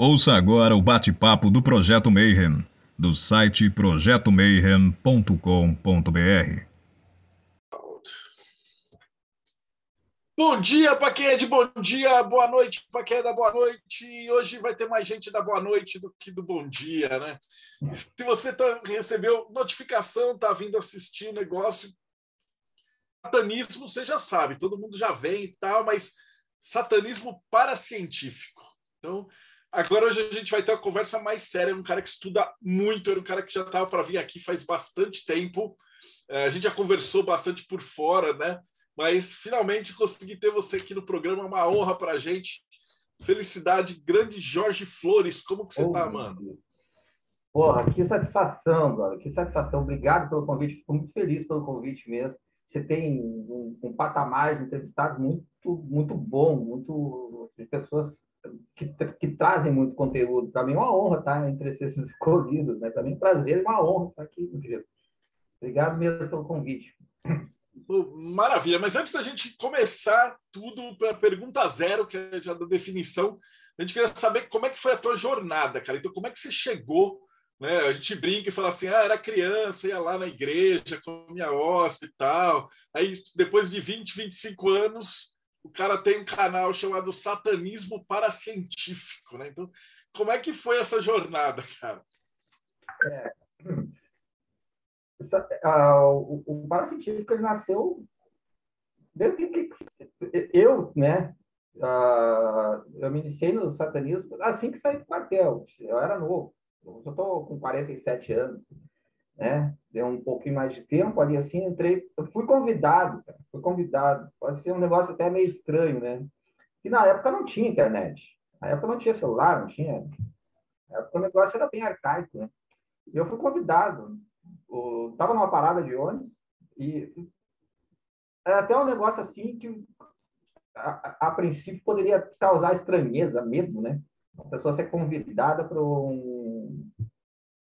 Ouça agora o bate-papo do Projeto Mayhem, do site projetomayhem.com.br. Bom dia para quem é de bom dia, boa noite para quem é da boa noite. Hoje vai ter mais gente da boa noite do que do bom dia, né? Se você tá, recebeu notificação, está vindo assistir negócio, satanismo você já sabe, todo mundo já vem e tal, mas satanismo paracientífico. Então, Agora hoje a gente vai ter uma conversa mais séria, um cara que estuda muito, era um cara que já estava para vir aqui faz bastante tempo. É, a gente já conversou bastante por fora, né? Mas finalmente consegui ter você aqui no programa, uma honra para a gente. Felicidade, grande Jorge Flores, como que você está, oh, mano? Porra, que satisfação, brother, que satisfação. Obrigado pelo convite, fico muito feliz pelo convite mesmo. Você tem um, um patamar de entrevistado muito, muito bom, muito de pessoas que, que, trazem muito conteúdo. Para mim é uma honra estar entre esses escolhidos, né? Para mim é um prazer uma honra estar aqui, meu querido. Obrigado mesmo pelo convite. Maravilha, mas antes da gente começar tudo para pergunta zero, que é já da definição, a gente queria saber como é que foi a tua jornada, cara. Então, como é que você chegou? Né? A gente brinca e fala assim: ah, era criança, ia lá na igreja, comia hóstia e tal. Aí, depois de 20, 25 anos, o cara tem um canal chamado Satanismo Paracientífico, né? Então, como é que foi essa jornada, cara? É, o, paracientífico ele nasceu eu, né? Eu me iniciei no satanismo assim que saí do quartel. Eu era novo. Eu estou com 47 anos né? Deu um pouquinho mais de tempo ali, assim, entrei, fui convidado, cara, fui convidado. Pode ser um negócio até meio estranho, né? E na época não tinha internet, na época não tinha celular, não tinha. Na época o negócio era bem arcaico, né? E eu fui convidado. Eu tava numa parada de ônibus e é até um negócio assim que a, a, princípio poderia causar estranheza, medo, né? A pessoa ser convidada para um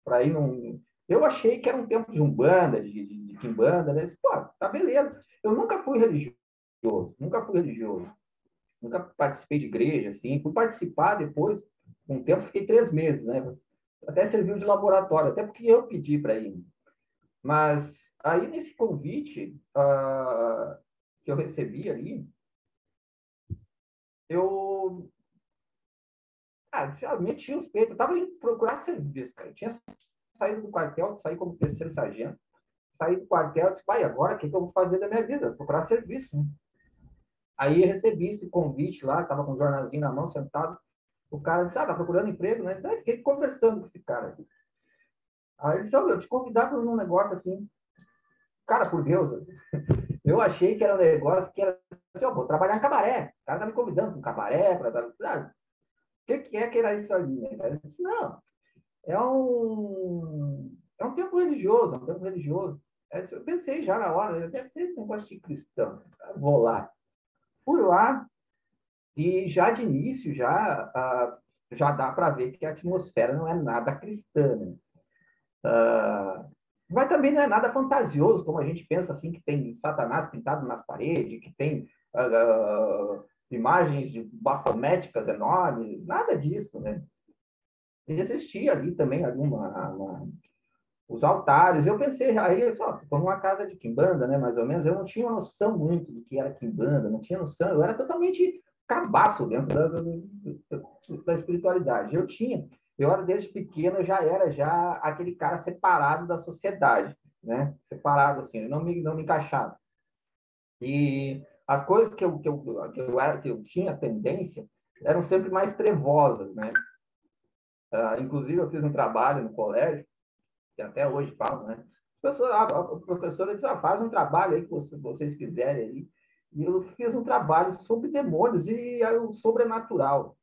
para ir num eu achei que era um tempo de umbanda, de, de, de quimbanda, né? Pô, tá beleza. Eu nunca fui religioso, nunca fui religioso. Nunca participei de igreja, assim. Fui participar depois, um tempo, fiquei três meses, né? Até serviu de laboratório, até porque eu pedi para ir. Mas aí, nesse convite uh, que eu recebi ali, eu ah, meti os peitos, eu estava indo procurar serviço, cara. Eu tinha saído do quartel, saí como terceiro sargento, saí do quartel, disse, pai, agora o que, que eu vou fazer da minha vida? Procurar serviço. Né? Aí recebi esse convite lá, estava com um jornalzinho na mão, sentado. O cara disse, ah, tá procurando emprego, né? Então, eu fiquei conversando com esse cara. Aí ele disse, olha, eu te convidava para um negócio assim. Cara, por Deus, eu achei que era um negócio que era assim, ó, vou trabalhar em cabaré. O cara tá me convidando para um cabaré, para... Ah, o que, que é que era isso ali? Né? Ele disse, não, é um, é um tempo religioso, é um tempo religioso. É, eu pensei já na hora, deve ser um negócio de cristão. Vou lá. Fui lá e já de início já, uh, já dá para ver que a atmosfera não é nada cristã. Né? Uh, mas também não é nada fantasioso, como a gente pensa assim, que tem Satanás pintado nas paredes, que tem uh, imagens de bafométicas enormes, nada disso, né? Existia ali também alguma uma, os altares. Eu pensei, aí só, como uma casa de quimbanda, né, mais ou menos, eu não tinha noção muito do que era quimbanda, não tinha noção, eu era totalmente cabaço dentro da, da, da espiritualidade. Eu tinha, eu era desde pequeno, eu já era já aquele cara separado da sociedade, né, separado assim, não me não me encaixava. E as coisas que eu, que eu, que eu, era, que eu tinha tendência eram sempre mais trevosas, né? Uh, inclusive, eu fiz um trabalho no colégio, que até hoje falo, né? a, a professora disse, ah, faz um trabalho aí que vocês quiserem aí. E eu fiz um trabalho sobre demônios e o sobrenatural.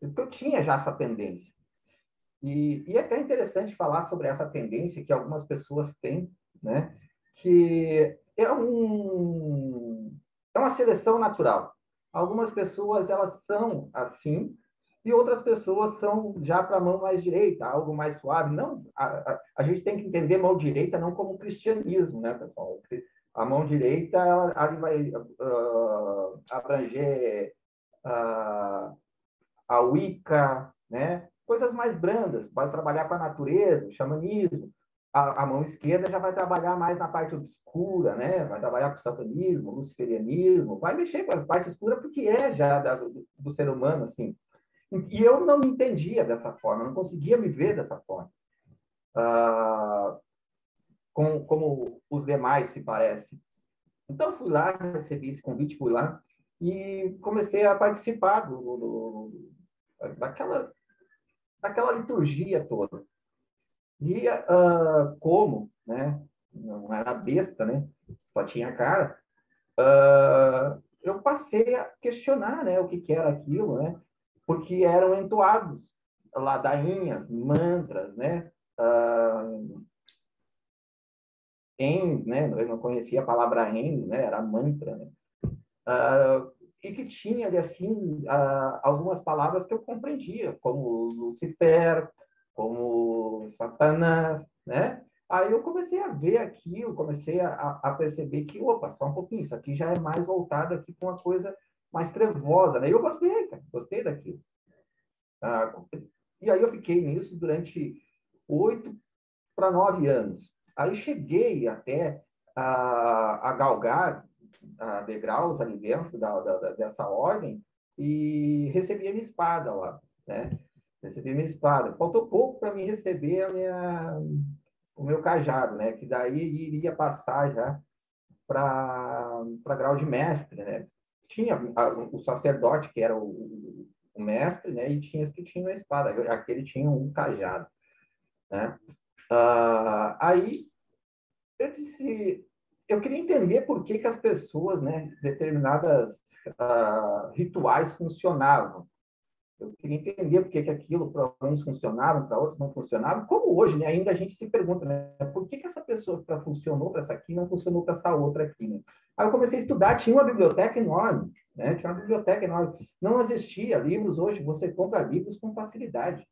Porque eu tinha já essa tendência. E, e é até interessante falar sobre essa tendência que algumas pessoas têm, né? Que é, um, é uma seleção natural. Algumas pessoas, elas são assim, e outras pessoas são já para a mão mais direita, algo mais suave. Não, a, a, a, gente tem que entender mão direita não como cristianismo, né, pessoal? A mão direita ela, ela vai uh, abranger uh, a Wicca, né? Coisas mais brandas, vai trabalhar com a natureza, xamanismo. A, a, mão esquerda já vai trabalhar mais na parte obscura, né? Vai trabalhar com satanismo, luciferianismo, vai mexer com a parte escura porque é já da, do, do, ser humano, assim. E eu não me entendia dessa forma, não conseguia me ver dessa forma. Ah, com, como os demais se parecem. Então, fui lá, recebi esse convite, fui lá e comecei a participar do, do, daquela, daquela liturgia toda. E uh, como, né, não era besta, né, só tinha cara, uh, eu passei a questionar né, o que, que era aquilo, né, porque eram entoados ladainhas, mantras, né, uh, ens, né, eu não conhecia a palavra ens, né, era mantra, né, uh, e que tinha assim uh, algumas palavras que eu compreendia, como Lucifer, como Satanás, né? Aí eu comecei a ver aquilo, comecei a, a perceber que, opa, só um pouquinho, isso aqui já é mais voltado aqui para uma coisa mais trevosa, né? E eu gostei, cara, gostei daquilo. Ah, e aí eu fiquei nisso durante oito para nove anos. Aí cheguei até a, a galgar a degraus ali dentro da, da, dessa ordem e recebi a minha espada lá, né? Recebi minha espada. Faltou pouco para mim receber a minha, o meu cajado, né? Que daí iria passar já para grau de mestre, né? Tinha a, o sacerdote, que era o, o, mestre, né? E tinha os que tinham a espada. Aquele tinha um cajado, né? Uh, aí eu disse, eu queria entender por que, que as pessoas, né, determinadas uh, rituais funcionavam. Eu queria entender por que, aquilo para uns funcionava, para outros não funcionava. Como hoje, né, ainda a gente se pergunta, né, por que, que essa pessoa pra, funcionou para essa aqui não funcionou para essa outra aqui? Né? Aí eu comecei a estudar, tinha uma biblioteca enorme, né, tinha uma biblioteca enorme. Não existia livros hoje, você compra livros com facilidade.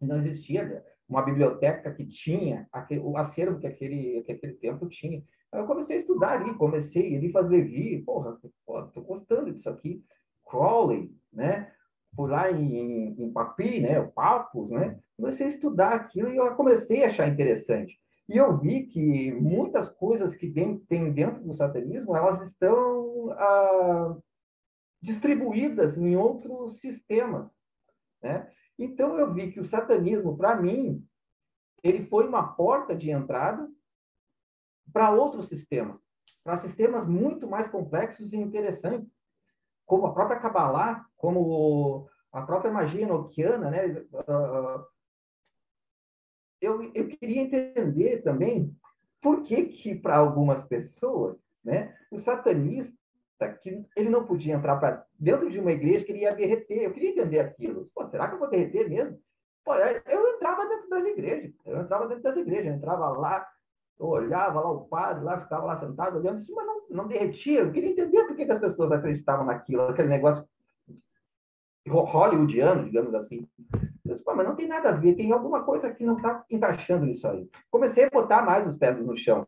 Não existia uma biblioteca que tinha aquele, o acervo que aquele, que aquele tempo tinha. Aí eu comecei a estudar ali, comecei ali fazer Levi, porra, tô gostando disso aqui. Crowley, né? Fui lá em, em, Papi, né? Papos, né? Comecei a estudar aquilo e eu comecei a achar interessante. E eu vi que muitas coisas que tem dentro do satanismo, elas estão ah, distribuídas em outros sistemas, né? Então eu vi que o satanismo, para mim, ele foi uma porta de entrada para outros sistemas, para sistemas muito mais complexos e interessantes, como a própria Kabbalah, como a própria magia enoquiana, né? Eu, eu queria entender também por que que para algumas pessoas, né, o satanista que ele não podia entrar para dentro de uma igreja que ele ia derreter. Eu queria entender aquilo. Pô, será que eu vou derreter mesmo? Pô, eu entrava dentro das igrejas. Eu entrava dentro das igrejas. Eu entrava lá, eu olhava lá o padre, lá ficava lá sentado olhando, mas não, não derretia. Eu queria entender por que, as pessoas acreditavam naquilo, aquele negócio hollywoodiano, digamos assim. Eu disse, mas não tem nada a ver, tem alguma coisa que não está encaixando nisso aí. Comecei a botar mais os pés no chão.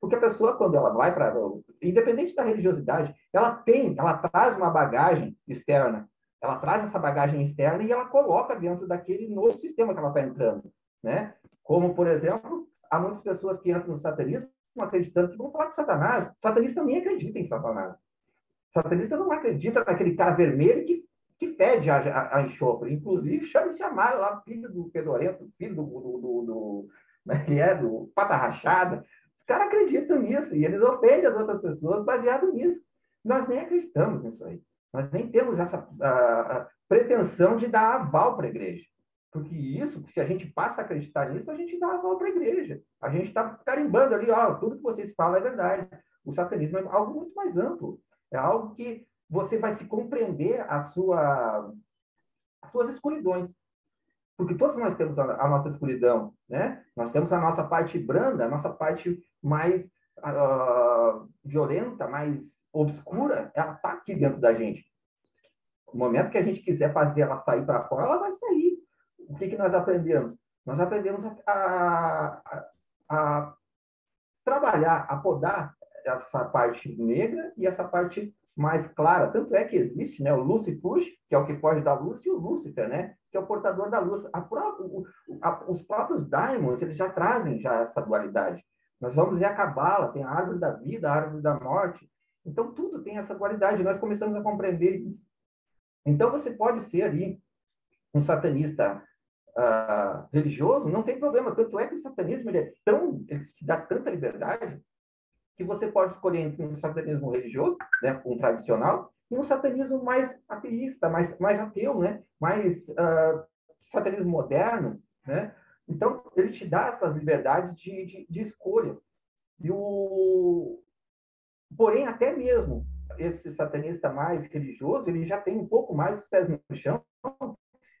Porque a pessoa, quando ela vai para. Independente da religiosidade, ela tem, ela traz uma bagagem externa. Ela traz essa bagagem externa e ela coloca dentro daquele novo sistema que ela está entrando. Né? Como, por exemplo, há muitas pessoas que entram no satanismo acreditando que vão falar com Satanás. Satanista também acredita em Satanás. Satanista não acredita naquele cara vermelho que, que fede a, a, a enxofre. Inclusive, chama-se Amaro lá, filho do Pedorento, filho do, do, do, do, é, é do Pata Rachada. Os caras acreditam nisso e eles ofendem as outras pessoas baseado nisso. Nós nem acreditamos nisso aí. Nós nem temos essa a, a pretensão de dar aval para a igreja. Porque isso, se a gente passa a acreditar nisso, a gente dá aval para a igreja. A gente está carimbando ali, ó, tudo que vocês falam é verdade. O satanismo é algo muito mais amplo. É algo que você vai se compreender a sua, as suas escuridões porque todos nós temos a, a, nossa escuridão, né? Nós temos a nossa parte branda, a nossa parte mais uh, violenta, mais obscura, ela está aqui dentro da gente. No momento que a gente quiser fazer ela sair para fora, ela vai sair. O que, que nós aprendemos? Nós aprendemos a, a, a trabalhar, a podar essa parte negra e essa parte mais clara. Tanto é que existe né, o Lucifuge, que é o que foge da luz, e o Lúcifer, né, que é o portador da luz. A a, os próprios daimons eles já trazem já essa dualidade. Nós vamos ver a Cabala, tem a árvore da vida, a árvore da morte. Então, tudo tem essa dualidade. Nós começamos a compreender isso. Então, você pode ser ali um satanista uh, religioso, não tem problema. Tanto é que o satanismo ele é tão, ele te dá tanta liberdade que você pode escolher entre um satanismo religioso, né, um tradicional, e um satanismo mais ateísta, mais, mais ateu, né, mais uh, satanismo moderno, né? Então, ele te dá essas liberdades de, de, de escolha. E o... Porém, até mesmo esse satanista mais religioso, ele já tem um pouco mais dos pés no chão,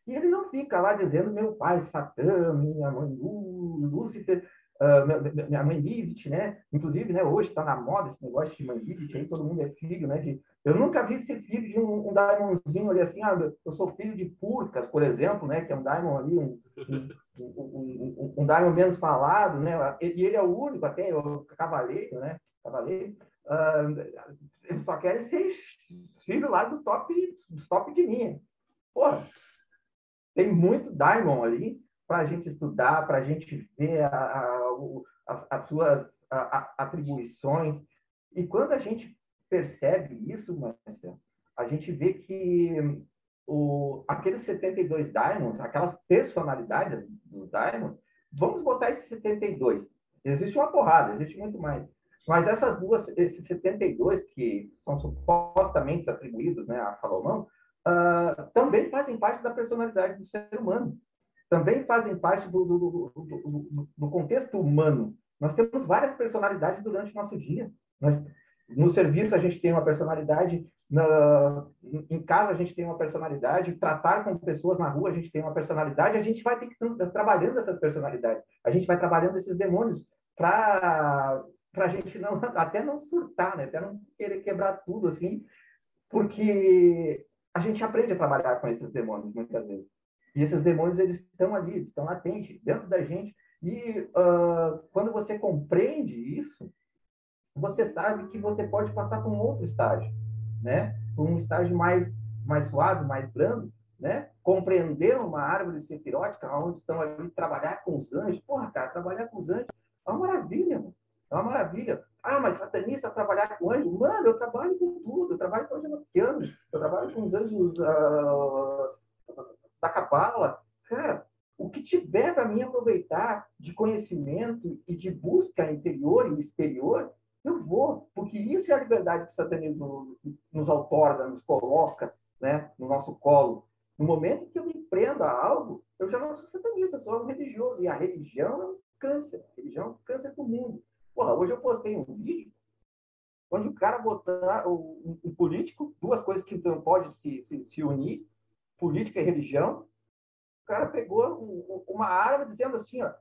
e ele não fica lá dizendo meu pai Satã, minha mãe Lúcifer, uh, minha mãe Lilith, né? Inclusive, né, hoje está na moda esse negócio de mãe Lilith, aí todo mundo é filho, né? De... Eu nunca vi ser filho de um, um Daimonzinho ali assim, ah, eu sou filho de Purcas, por exemplo, né? Que é um Daimon ali, um, um, um, um, Daimon menos falado, né? E ele é o único até, o cavaleiro, né? Cavaleiro. Uh, eles só querem ser filho lá do top, do top de linha. Porra, tem muito Daimon ali para a gente estudar, para a gente ver a, a, a, as suas atribuições. E quando a gente percebe isso, Marcelo, a gente vê que o, aqueles 72 Diamonds, aquelas personalidades dos Diamonds, vamos botar esses 72. Existe uma porrada, existe muito mais. Mas essas duas, esses 72 que são supostamente atribuídos né, a Salomão, uh, também fazem parte da personalidade do ser humano, também fazem parte do, do, do, do, contexto humano. Nós temos várias personalidades durante o nosso dia. Nós, no serviço, a gente tem uma personalidade, na, em casa, a gente tem uma personalidade, tratar com pessoas na rua, a gente tem uma personalidade, a gente vai ter que ir trabalhando essas personalidades, a gente vai trabalhando esses demônios para a gente não, até não surtar, né? até não querer quebrar tudo, assim, porque a gente aprende a trabalhar com esses demônios muitas vezes. E esses demônios eles estão ali, estão latentes dentro da gente. E uh, quando você compreende isso, você sabe que você pode passar para um outro estágio, né? Um estágio mais mais suave, mais brando, né? Compreender uma árvore sefirótica, onde estão ali trabalhar com os anjos. Porra, cara, trabalhar com os anjos é uma maravilha, mano. É uma maravilha. Ah, mas satanista trabalhar com anjo? Mano, eu trabalho com tudo. Eu trabalho com anjo. Eu trabalho com os anjos uh, da cabala. Cara, o que tiver para mim aproveitar de conhecimento e de busca interior e exterior, eu vou. Porque isso é a liberdade que o satanismo nos autorga, nos coloca né, no nosso colo. No momento que eu me prendo a algo, eu já não sou satanista, eu sou um religioso. E a religião é um câncer. A religião é um câncer do mundo. Porra, hoje eu postei um vídeo onde o cara botar o, o político, duas coisas que não pode se, se, se, unir, política e religião. O cara pegou um, uma arma dizendo assim, ó,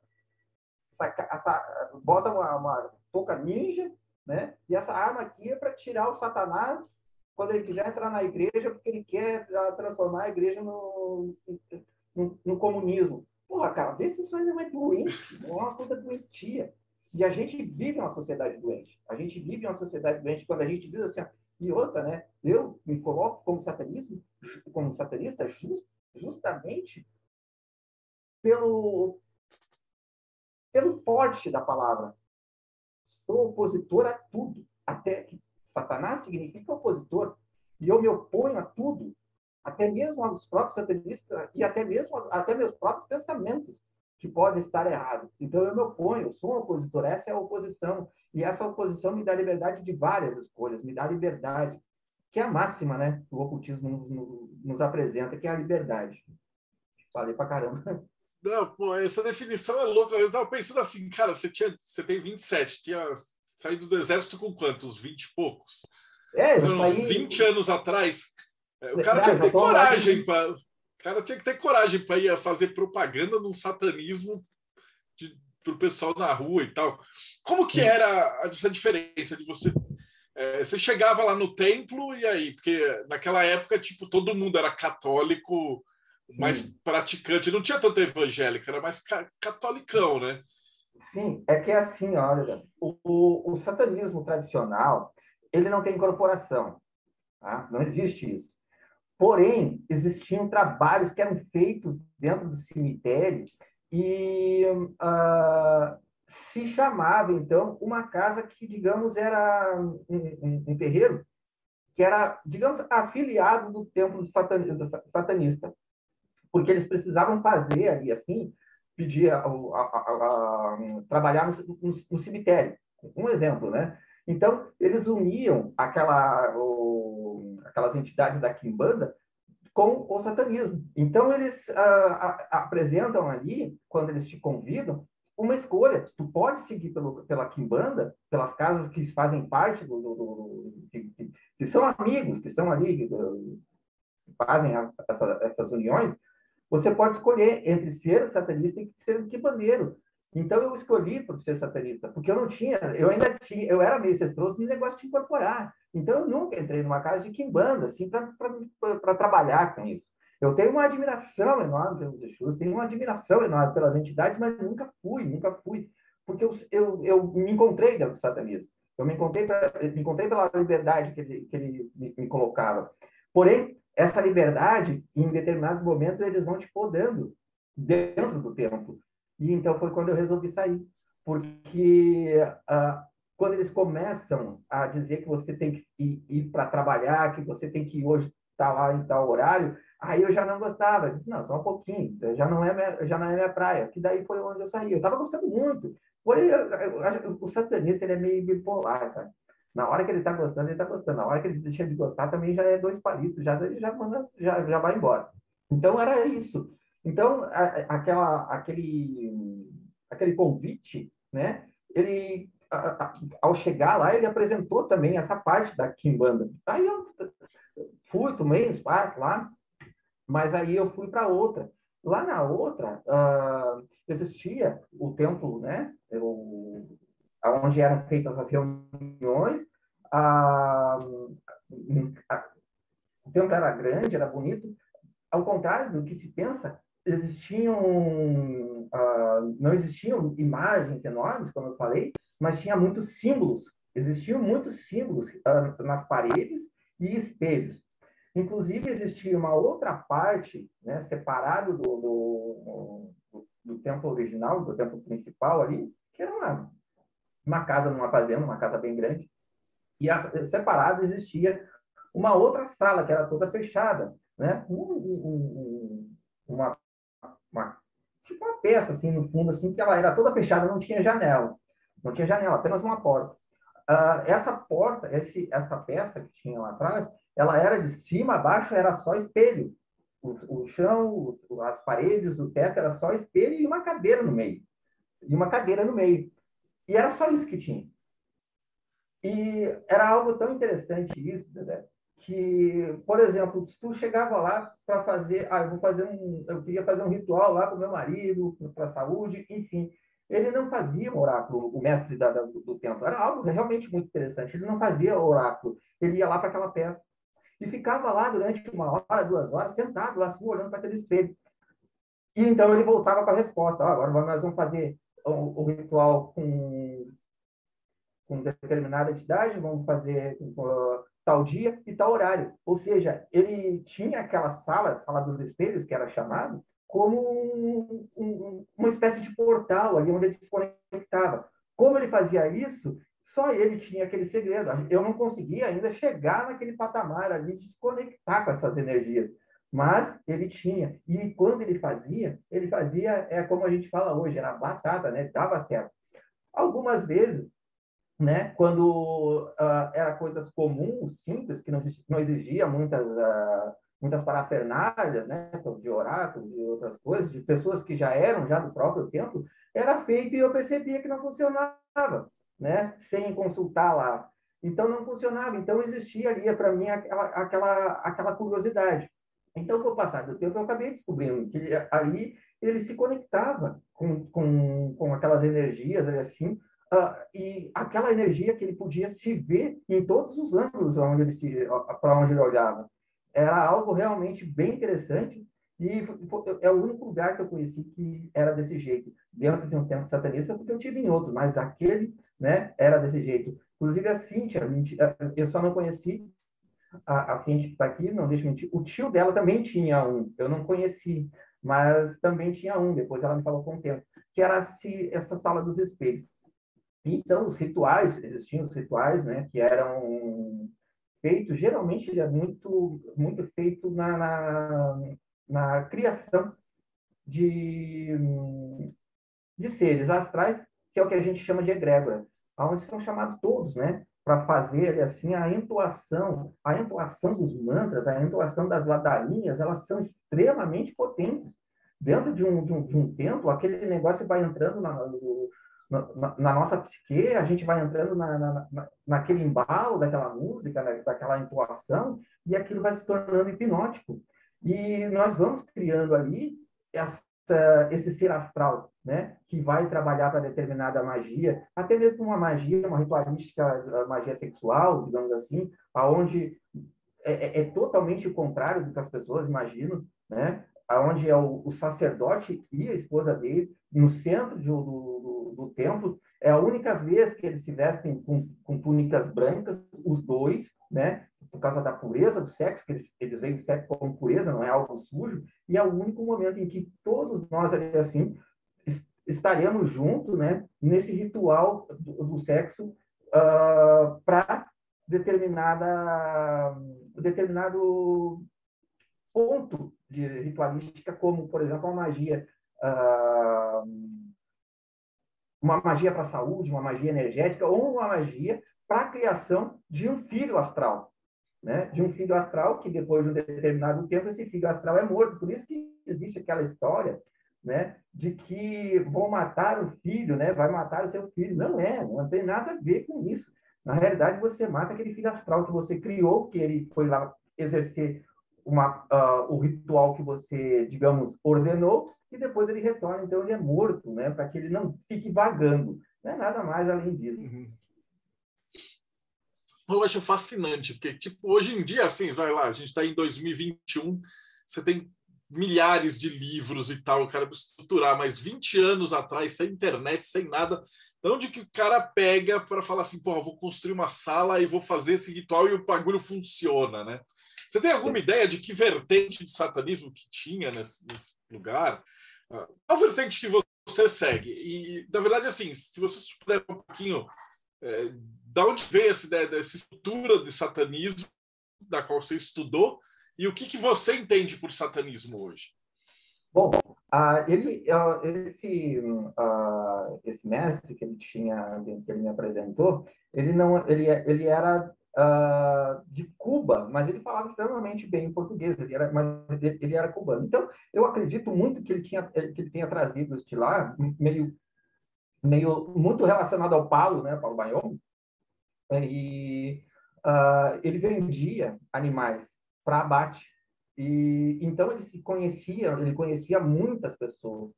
essa, essa, bota uma, uma touca ninja, né? E essa arma aqui é para tirar o Satanás quando ele quiser entrar na igreja, porque ele quer ah, transformar a igreja no, no, no comunismo. Porra, cara, vê se isso ainda é doente, é uma coisa doentia. E a gente vive uma sociedade doente. A gente vive uma sociedade doente quando a gente diz assim, e outra, né? Eu me coloco como satanismo, como satanista just, justamente pelo pelo forte da palavra. Sou opositor a tudo, até que Satanás significa opositor, e eu me oponho a tudo, até mesmo aos próprios satanistas e até mesmo até meus próprios pensamentos que podem estar errados. Então, eu me oponho, eu sou um opositor, essa é a oposição. E essa oposição me dá liberdade de várias escolhas, me dá liberdade, que é a máxima, né? Que o ocultismo nos, nos apresenta, que é a liberdade. Falei pra caramba. Não, pô, essa definição é louca. Eu tava pensando assim, cara, você, tinha, você tem 27, tinha saído do exército com quantos? 20 e poucos? É, uns saí... 20 anos atrás. É, o cara é, tinha que ter coragem para cara tinha que ter coragem para ir fazer propaganda num satanismo para o pessoal na rua e tal. Como que era essa diferença de você? É, você chegava lá no templo e aí, porque naquela época tipo todo mundo era católico, mais Sim. praticante, não tinha tanta evangélica, era mais ca catolicão, né? Sim, é que é assim, olha, o, o, o satanismo tradicional ele não tem incorporação. Tá? Não existe isso. Porém, existiam trabalhos que eram feitos dentro do cemitério e uh, se chamava, então, uma casa que, digamos, era um, um, um terreiro que era, digamos, afiliado do templo satanista, porque eles precisavam fazer ali, assim, pedir a, a, a, trabalhar no, no, no, cemitério. Um exemplo, né? Então, eles uniam aquela, o, aquelas entidades da Kimbanda com o satanismo. Então, eles apresentam ali, quando eles te convidam, uma escolha. Tu pode seguir pelo, pela Kimbanda, pelas casas que fazem parte do, do, do que, que, são amigos, que são ali, que fazem essa, essas uniões. Você pode escolher entre ser satanista e ser quimbandeiro. Então eu escolhi por ser satanista, porque eu não tinha, eu ainda tinha, eu era meio cestroso no negócio de incorporar. Então eu nunca entrei numa casa de quimbanda, assim, para trabalhar com isso. Eu tenho uma admiração enorme pelos Exus, tenho uma admiração enorme pelas entidades, mas nunca fui, nunca fui, porque eu, eu, eu me encontrei dentro do satanismo. Eu me encontrei, pra, me encontrei pela liberdade que ele, que ele me, me colocava. Porém, essa liberdade, em determinados momentos, eles vão te podando dentro do templo. E então foi quando eu resolvi sair, porque ah, quando eles começam a dizer que você tem que ir, ir para trabalhar, que você tem que hoje estar tá lá em tal horário, Aí eu já não gostava, eu disse, não, só um pouquinho, já não é minha, já não é minha praia. Que daí foi onde eu saí. Eu estava gostando muito. Porém, eu, eu, o satanista ele é meio bipolar, sabe? Na hora que ele está gostando, ele está gostando. Na hora que ele deixa de gostar, também já é dois palitos, já, já, já, já vai embora. Então, era isso. Então, a, aquela, aquele, aquele convite, né? Ele, a, a, ao chegar lá, ele apresentou também essa parte da Kimbanda. Aí eu fui, tomei espaço lá, mas aí eu fui para outra. Lá na outra, uh, existia o templo, né? Eu, onde eram feitas as reuniões. Uh, o templo era grande, era bonito. Ao contrário do que se pensa, existiam uh, não existiam imagens enormes, como eu falei, mas tinha muitos símbolos. Existiam muitos símbolos uh, nas paredes e espelhos. Inclusive, existia uma outra parte, né, separado do, do, do, do, templo original, do templo principal ali, que era uma, uma casa numa fazenda, uma casa bem grande. E separado existia uma outra sala, que era toda fechada, né? Um, um, uma, uma, tipo uma peça, assim, no fundo, assim, que ela era toda fechada, não tinha janela. Não tinha janela, apenas uma porta. Uh, essa porta, esse, essa peça que tinha lá atrás, ela era de cima a baixo, era só espelho. O, o chão, o, as paredes, o teto era só espelho e uma cadeira no meio. E uma cadeira no meio. E era só isso que tinha. E era algo tão interessante isso, né? Que, por exemplo, se tu chegava lá para fazer, ah, eu vou fazer um, eu queria fazer um ritual lá o meu marido, para a saúde, enfim, ele não fazia um oráculo, o mestre da, da, do, templo, era algo realmente muito interessante, ele não fazia oráculo, ele ia lá para aquela peça, e ficava lá durante uma hora, duas horas, sentado lá assim, olhando para aquele espelho. E então ele voltava com a resposta: oh, agora nós vamos fazer o, o ritual com, com determinada entidade, vamos fazer uh, tal dia e tal horário. Ou seja, ele tinha aquela sala, sala dos espelhos, que era chamado, como um, um, uma espécie de portal ali onde ele se conectava. Como ele fazia isso, só ele tinha aquele segredo. Eu não conseguia ainda chegar naquele patamar ali de se conectar com essas energias. Mas ele tinha. E quando ele fazia, ele fazia, é como a gente fala hoje, era batata, né? Dava certo. Algumas vezes, né? Quando uh, era coisas comuns, simples, que não, não exigia muitas, uh, muitas parafernálias, né? De oráculos e outras coisas, de pessoas que já eram já do próprio tempo, era feito e eu percebia que não funcionava né, sem consultar lá. Então não funcionava. Então existia ali para mim aquela, aquela, aquela curiosidade. Então, com o passar do tempo, eu acabei descobrindo que ali ele se conectava com, com, com aquelas energias, assim, uh, e aquela energia que ele podia se ver em todos os ângulos onde ele se, para onde ele olhava. Era algo realmente bem interessante e é o único lugar que eu conheci que era desse jeito, dentro de um templo satanista, porque eu tive em outros, mas aquele né, era desse jeito. Inclusive a Cíntia, eu só não conheci a, a científica está aqui, não deixa mentir, o tio dela também tinha um, eu não conheci, mas também tinha um, depois ela me falou com o tempo, que era essa sala dos espelhos. Então, os rituais, existiam os rituais, né, que eram feitos, geralmente ele é muito, muito feito na, na, na criação de, de seres astrais, que é o que a gente chama de egrégora, onde são chamados todos, né, para fazer assim a entoação, a entoação dos mantras, a entoação das ladainhas, elas são extremamente potentes. Dentro de um, de um, de um templo, aquele negócio vai entrando na, na, na, nossa psique, a gente vai entrando na, na, naquele embalo daquela música, né, daquela entoação, e aquilo vai se tornando hipnótico. E nós vamos criando ali essa, esse ser astral, né, que vai trabalhar para determinada magia, até mesmo uma magia, uma ritualística, magia sexual, digamos assim, aonde é, é, é totalmente o contrário do que as pessoas imaginam, né? Aonde é o, o sacerdote e a esposa dele no centro do, do, do, templo. É a única vez que eles se vestem com, com túnicas brancas, os dois, né? Por causa da pureza do sexo, que eles, eles veem o sexo como pureza, não é algo sujo. E é o único momento em que todos nós, assim, estaremos juntos, né? Nesse ritual do, do sexo uh, ah, para determinada determinado ponto de ritualística, como, por exemplo, a magia uma magia para a saúde, uma magia energética ou uma magia para a criação de um filho astral. Né? De um filho astral que, depois de um determinado tempo, esse filho astral é morto. Por isso que existe aquela história né? de que vão matar o filho, né? vai matar o seu filho. Não é, não tem nada a ver com isso. Na realidade, você mata aquele filho astral que você criou, que ele foi lá exercer uma, uh, o ritual que você, digamos, ordenou, e depois ele retorna, então ele é morto, né? Para que ele não fique vagando. Não é nada mais além disso. Uhum. Eu acho fascinante, porque, tipo, hoje em dia, assim, vai lá, a gente está em 2021, você tem milhares de livros e tal, o cara estruturar, mas 20 anos atrás, sem internet, sem nada, de onde que o cara pega para falar assim, porra, vou construir uma sala e vou fazer esse ritual e o bagulho funciona, né? Você tem alguma ideia de que vertente de satanismo que tinha nesse, nesse lugar? Qual vertente que você segue? E, na verdade, assim, se você puder um pouquinho é, da onde veio essa ideia dessa estrutura de satanismo da qual você estudou e o que, que você entende por satanismo hoje? Bom, uh, ele, uh, esse, uh, esse mestre que ele tinha, que ele me apresentou, ele não, ele, ele era uh, de Cuba, mas ele falava extremamente bem português, ele era, mas ele, era cubano. Então, eu acredito muito que ele, tinha, que ele tenha trazido este lá, meio, meio muito relacionado ao Paulo, né, Paulo Baion, e uh, ele vendia animais para abate. E então ele se conhecia, ele conhecia muitas pessoas.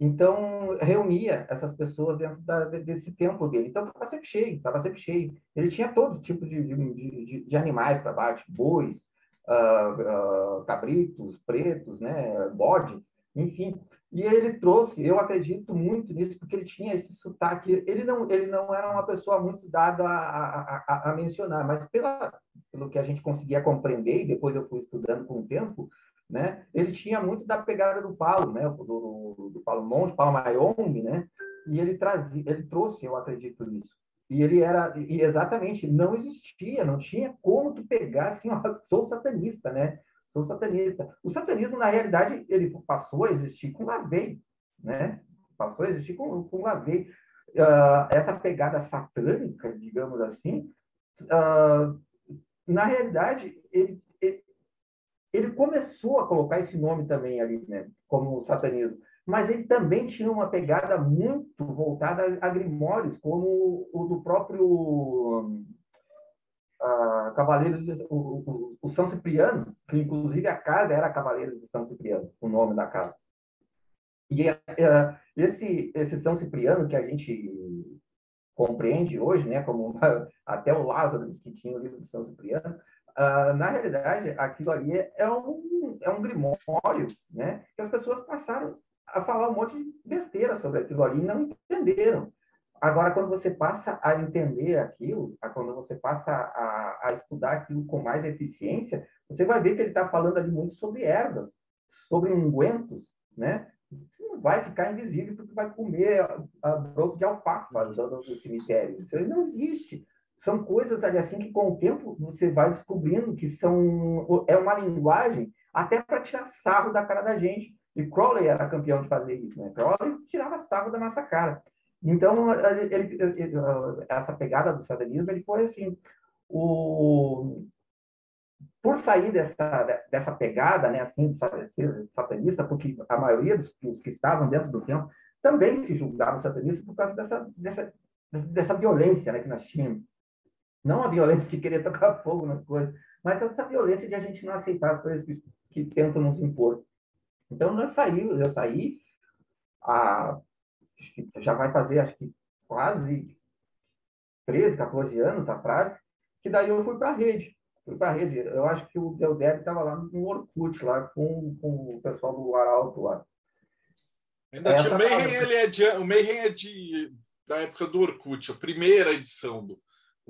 Então, reunia essas pessoas dentro da, desse templo dele. Então, estava sempre cheio, estava sempre cheio. Ele tinha todo tipo de, de, de, de animais para baixo, bois, uh, uh, cabritos, pretos, né, bode, enfim. E ele trouxe, eu acredito muito nisso, porque ele tinha esse sotaque. Ele não, ele não era uma pessoa muito dada a, a, a mencionar, mas pela, pelo que a gente conseguia compreender, e depois eu fui estudando com o tempo, né? Ele tinha muito da pegada do Paulo, né? Do, do, do Paulo Monte, Paulo Mayong, né? E ele trazia, ele trouxe, eu acredito nisso. E ele era, e exatamente, não existia, não tinha como tu pegar assim, ó, sou satanista, né? Sou satanista. O satanismo, na realidade, ele passou a existir com Lavey, né? Passou a existir com, com Lavey. Uh, essa pegada satânica, digamos assim, uh, na realidade, ele, ele começou a colocar esse nome também ali, né, como satanismo, mas ele também tinha uma pegada muito voltada a grimórios, como o do próprio uh, Cavaleiros, de, o, o, o, São Cipriano, que inclusive a casa era Cavaleiros de São Cipriano, o nome da casa. E uh, esse, esse São Cipriano que a gente compreende hoje, né, como até o Lázaro que tinha o livro de São Cipriano, Uh, na realidade, aquilo ali é um, é um grimório, né? Que as pessoas passaram a falar um monte de besteira sobre aquilo ali e não entenderam. Agora, quando você passa a entender aquilo, quando você passa a, a estudar aquilo com mais eficiência, você vai ver que ele está falando ali muito sobre ervas, sobre ungüentos, né? Você não vai ficar invisível porque vai comer a, a broto de alfafa do cemitério. Isso não existe. São coisas ali assim que com o tempo você vai descobrindo que são é uma linguagem até para tirar sarro da cara da gente. E Crowley era campeão de fazer isso, né? Crowley tirava sarro da nossa cara. Então, ele, ele, essa pegada do satanismo, ele foi assim, o, por sair dessa, dessa pegada, né, assim, de satanista, porque a maioria dos, dos que estavam dentro do templo também se julgavam satanistas por causa dessa, dessa, dessa violência né, que nós tínhamos. Não a violência de querer tocar fogo nas coisas, mas essa violência de a gente não aceitar as coisas que, que tentam nos impor. Então, nós saímos, eu saí, a, já vai fazer, acho que quase 13, 14 anos atrás, que daí eu fui para a rede. Fui para a rede. Eu acho que o Deldeb estava lá no Orkut, lá com, com o pessoal do Arauto lá. Ainda tinha, o Mayhem, é de, o Mayhem é de, da época do Orkut, a primeira edição do,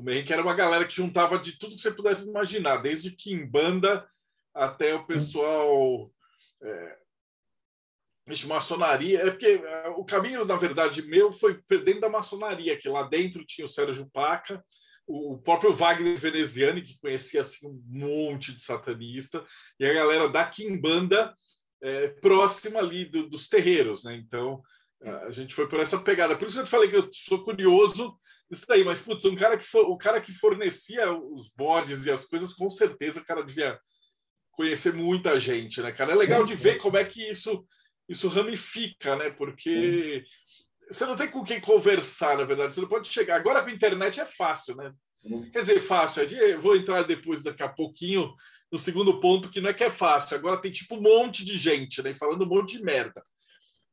Mayhem, que era uma galera que juntava de tudo que você pudesse imaginar, desde Kimbanda até o pessoal é, maçonaria. É porque é, o caminho, na verdade, meu foi dentro da maçonaria, que lá dentro tinha o Sérgio Paca, o próprio Wagner Veneziani, que conhecia assim, um monte de satanista, e a galera da Kimbanda é, próxima ali do, dos terreiros, né? Então a gente foi por essa pegada. Por isso que eu te falei que eu sou curioso disso daí, mas putz, um cara que for, o cara que fornecia os bodes e as coisas, com certeza o cara devia conhecer muita gente, né, cara? É legal de ver como é que isso isso ramifica, né? Porque você não tem com quem conversar, na verdade. Você não pode chegar. Agora com a internet é fácil, né? Quer dizer, fácil. Eu vou entrar depois, daqui a pouquinho, no segundo ponto, que não é que é fácil. Agora tem tipo um monte de gente, né? Falando um monte de merda.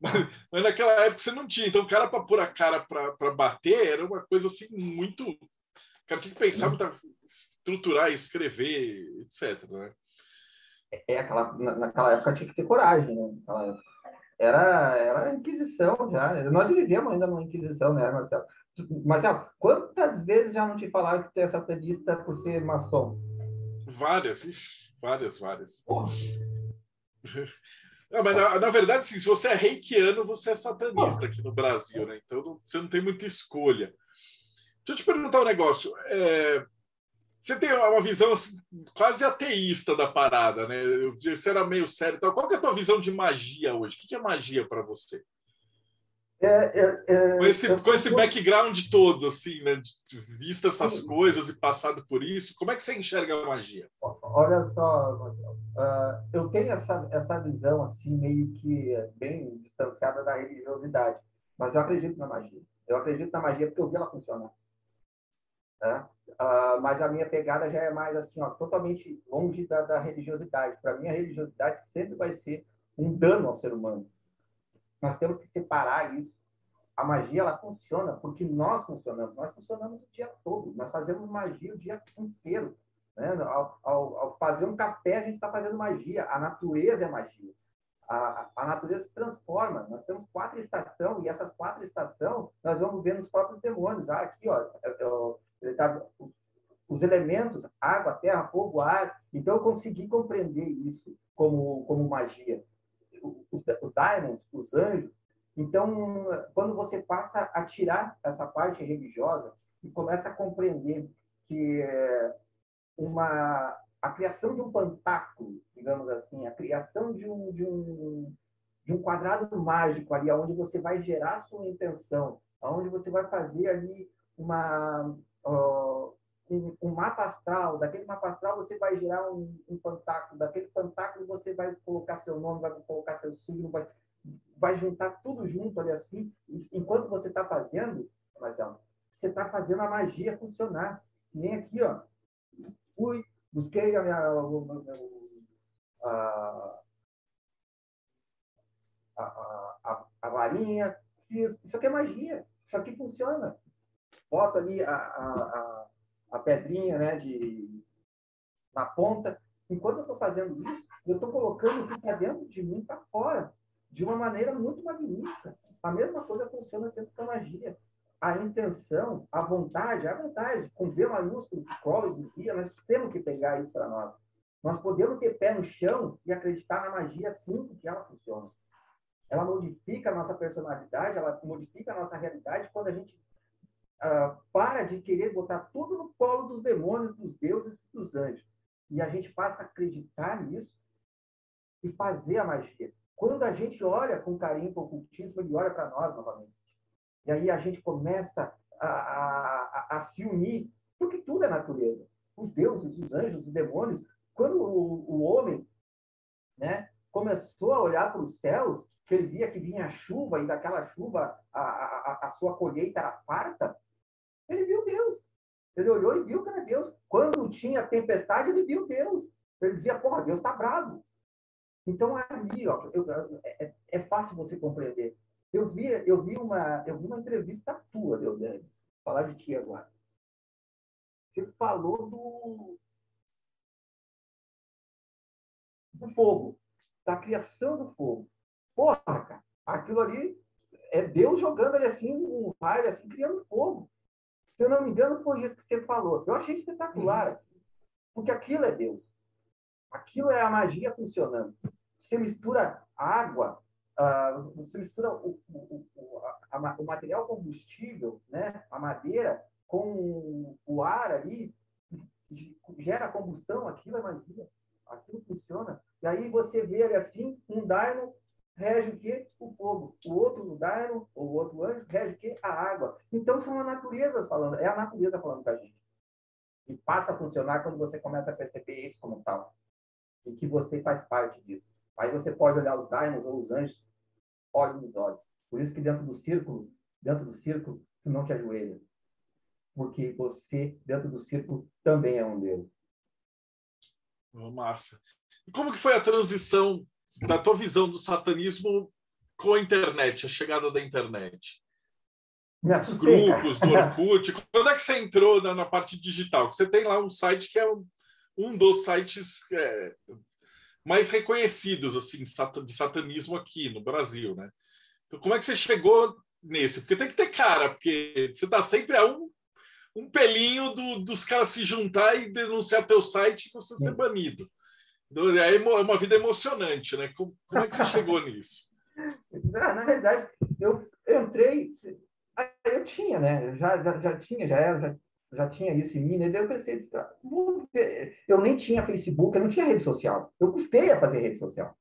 Mas, mas naquela época você não tinha. Então, o cara para pôr a cara para bater era uma coisa assim muito. O cara tinha que pensar, muito, estruturar, escrever, etc. Né? É, aquela, naquela época tinha que ter coragem, né? Naquela época era, era Inquisição já. Nós vivemos ainda numa Inquisição, né, Marcelo? Marcelo, quantas vezes já não te falaram que tu é satanista por ser maçom? Várias, várias, várias. Porra. Não, mas na, na, verdade, sim, se você é reikiano, você é satanista aqui no Brasil, né? Então não, você não tem muita escolha. Deixa eu te perguntar um negócio. É, você tem uma visão assim, quase ateísta da parada, né? Você era meio sério. Então, qual que é a tua visão de magia hoje? O que é magia para você? É, é, é, com esse, com esse background todo, assim, né? De, vista essas sim. coisas e passado por isso, como é que você enxerga a magia? Olha só, uh, eu tenho essa, essa visão, assim, meio que bem distanciada da religiosidade, mas eu acredito na magia. Eu acredito na magia porque eu vi ela funcionar. Né? Uh, mas a minha pegada já é mais assim, ó, totalmente longe da, da religiosidade. Para mim, a religiosidade sempre vai ser um dano ao ser humano. Nós temos que separar isso. A magia ela funciona porque nós funcionamos. Nós funcionamos o dia todo. Nós fazemos magia o dia inteiro. Né? Ao, ao, ao fazer um café, a gente está fazendo magia. A natureza é magia. A, a, natureza se transforma. Nós temos quatro estações e essas quatro estações nós vamos ver nos próprios demônios. Ah, aqui, ó, eu, tá, os elementos, água, terra, fogo, ar. Então, eu consegui compreender isso como, como magia. Os, os diamonds, os anjos. Então, quando você passa a tirar essa parte religiosa e começa a compreender que é, uma, a criação de um pantáculo, digamos assim, a criação de um, de um, de um quadrado mágico ali, onde você vai gerar sua intenção, onde você vai fazer ali uma, uh, um, um, mapa astral, daquele mapa astral você vai gerar um, um fantáculo, daquele fantáculo você vai colocar seu nome, vai colocar seu signo, vai, vai juntar tudo junto ali assim, enquanto você está fazendo, você está fazendo a magia funcionar. Nem aqui, ó. Fui, busquei a minha. A, a, a, a varinha, fiz. Isso aqui é magia. Isso aqui funciona boto ali a, a, a pedrinha né, de, na ponta. Enquanto eu estou fazendo isso, eu estou colocando o que está dentro de mim para fora, de uma maneira muito magnífica. A mesma coisa funciona dentro da magia. a intenção, a vontade, a vontade, com V maiúsculo, que Collor dizia, nós temos que pegar isso para nós. Nós podemos ter pé no chão e acreditar na magia sim, porque ela funciona. Ela modifica a nossa personalidade, ela modifica a nossa realidade quando a gente uh, para de querer botar tudo no colo dos demônios, dos deuses e dos anjos. E a gente passa a acreditar nisso e fazer a magia. Quando a gente olha com carinho para o ocultismo, ele olha para nós novamente. E aí a gente começa a, a, a, se unir, porque tudo é natureza. Os deuses, os anjos, os demônios. Quando o, o homem né, começou a olhar para os céus, que ele via que vinha chuva e daquela chuva a, a, a sua colheita era farta, ele viu Deus. Ele olhou e viu que era Deus. Quando tinha tempestade, ele viu Deus. Ele dizia, porra, Deus está bravo. Então, ali, ó, eu, é, é, é, fácil você compreender. Eu vi, eu vi, uma, eu vi uma entrevista tua, Deodane, falar de ti agora. Você falou do, do fogo, da criação do fogo. Porra, cara, aquilo ali é Deus jogando ali assim, um raio, assim, criando fogo. Se eu não me engano, foi isso que você falou. Eu achei espetacular, porque aquilo é Deus. Aquilo é a magia funcionando. Você mistura água, uh, você mistura o, o, o, a, o, material combustível, né, a madeira, com o ar ali, gera combustão, aquilo é magia. Aquilo funciona. E aí você vê ele assim, um daimon rege o quê? O fogo. O outro daimon, ou o outro anjo, rege o quê? A água. Então são a natureza falando, é a natureza falando com a gente. E passa a funcionar quando você começa a perceber isso como tal. E que você faz parte disso. Aí você pode olhar os daimons ou os anjos, olhos nos olhos. Por isso que dentro do círculo, dentro do círculo, tu não te ajoelha. Porque você, dentro do círculo, também é um Deus. Oh, massa. E como que foi a transição da tua visão do satanismo com a internet, a chegada da internet? Os grupos do Orkut. Quando é que você entrou na, na parte digital? Você tem lá um site que é um, um dos sites é, mais reconhecidos assim de satanismo aqui no Brasil, né? Então, como é que você chegou nesse? Porque tem que ter cara, porque você está sempre a um, um pelinho do, dos caras se juntar e denunciar teu site e você ser banido. Então, é uma vida emocionante, né? Como, como é que você chegou nisso? Na verdade, eu, eu entrei, eu tinha, né? Já, já, já tinha, já era, já já tinha isso em mim, né? Daí eu pensei, eu nem tinha Facebook, eu não tinha rede social. Eu custei a fazer rede social.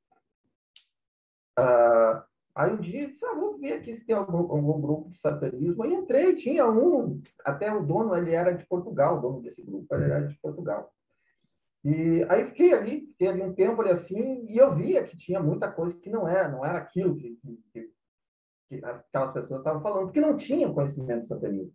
Uh, aí um dia, disse, ah, vou ver aqui se tem algum, algum grupo de satanismo. Aí entrei, tinha um, até o dono, ele era de Portugal, o dono desse grupo, ele era de Portugal. E aí fiquei ali, fiquei ali um tempo ali assim, e eu via que tinha muita coisa que não era, não era aquilo que, que, que aquelas pessoas estavam falando, porque não tinham conhecimento satanismo.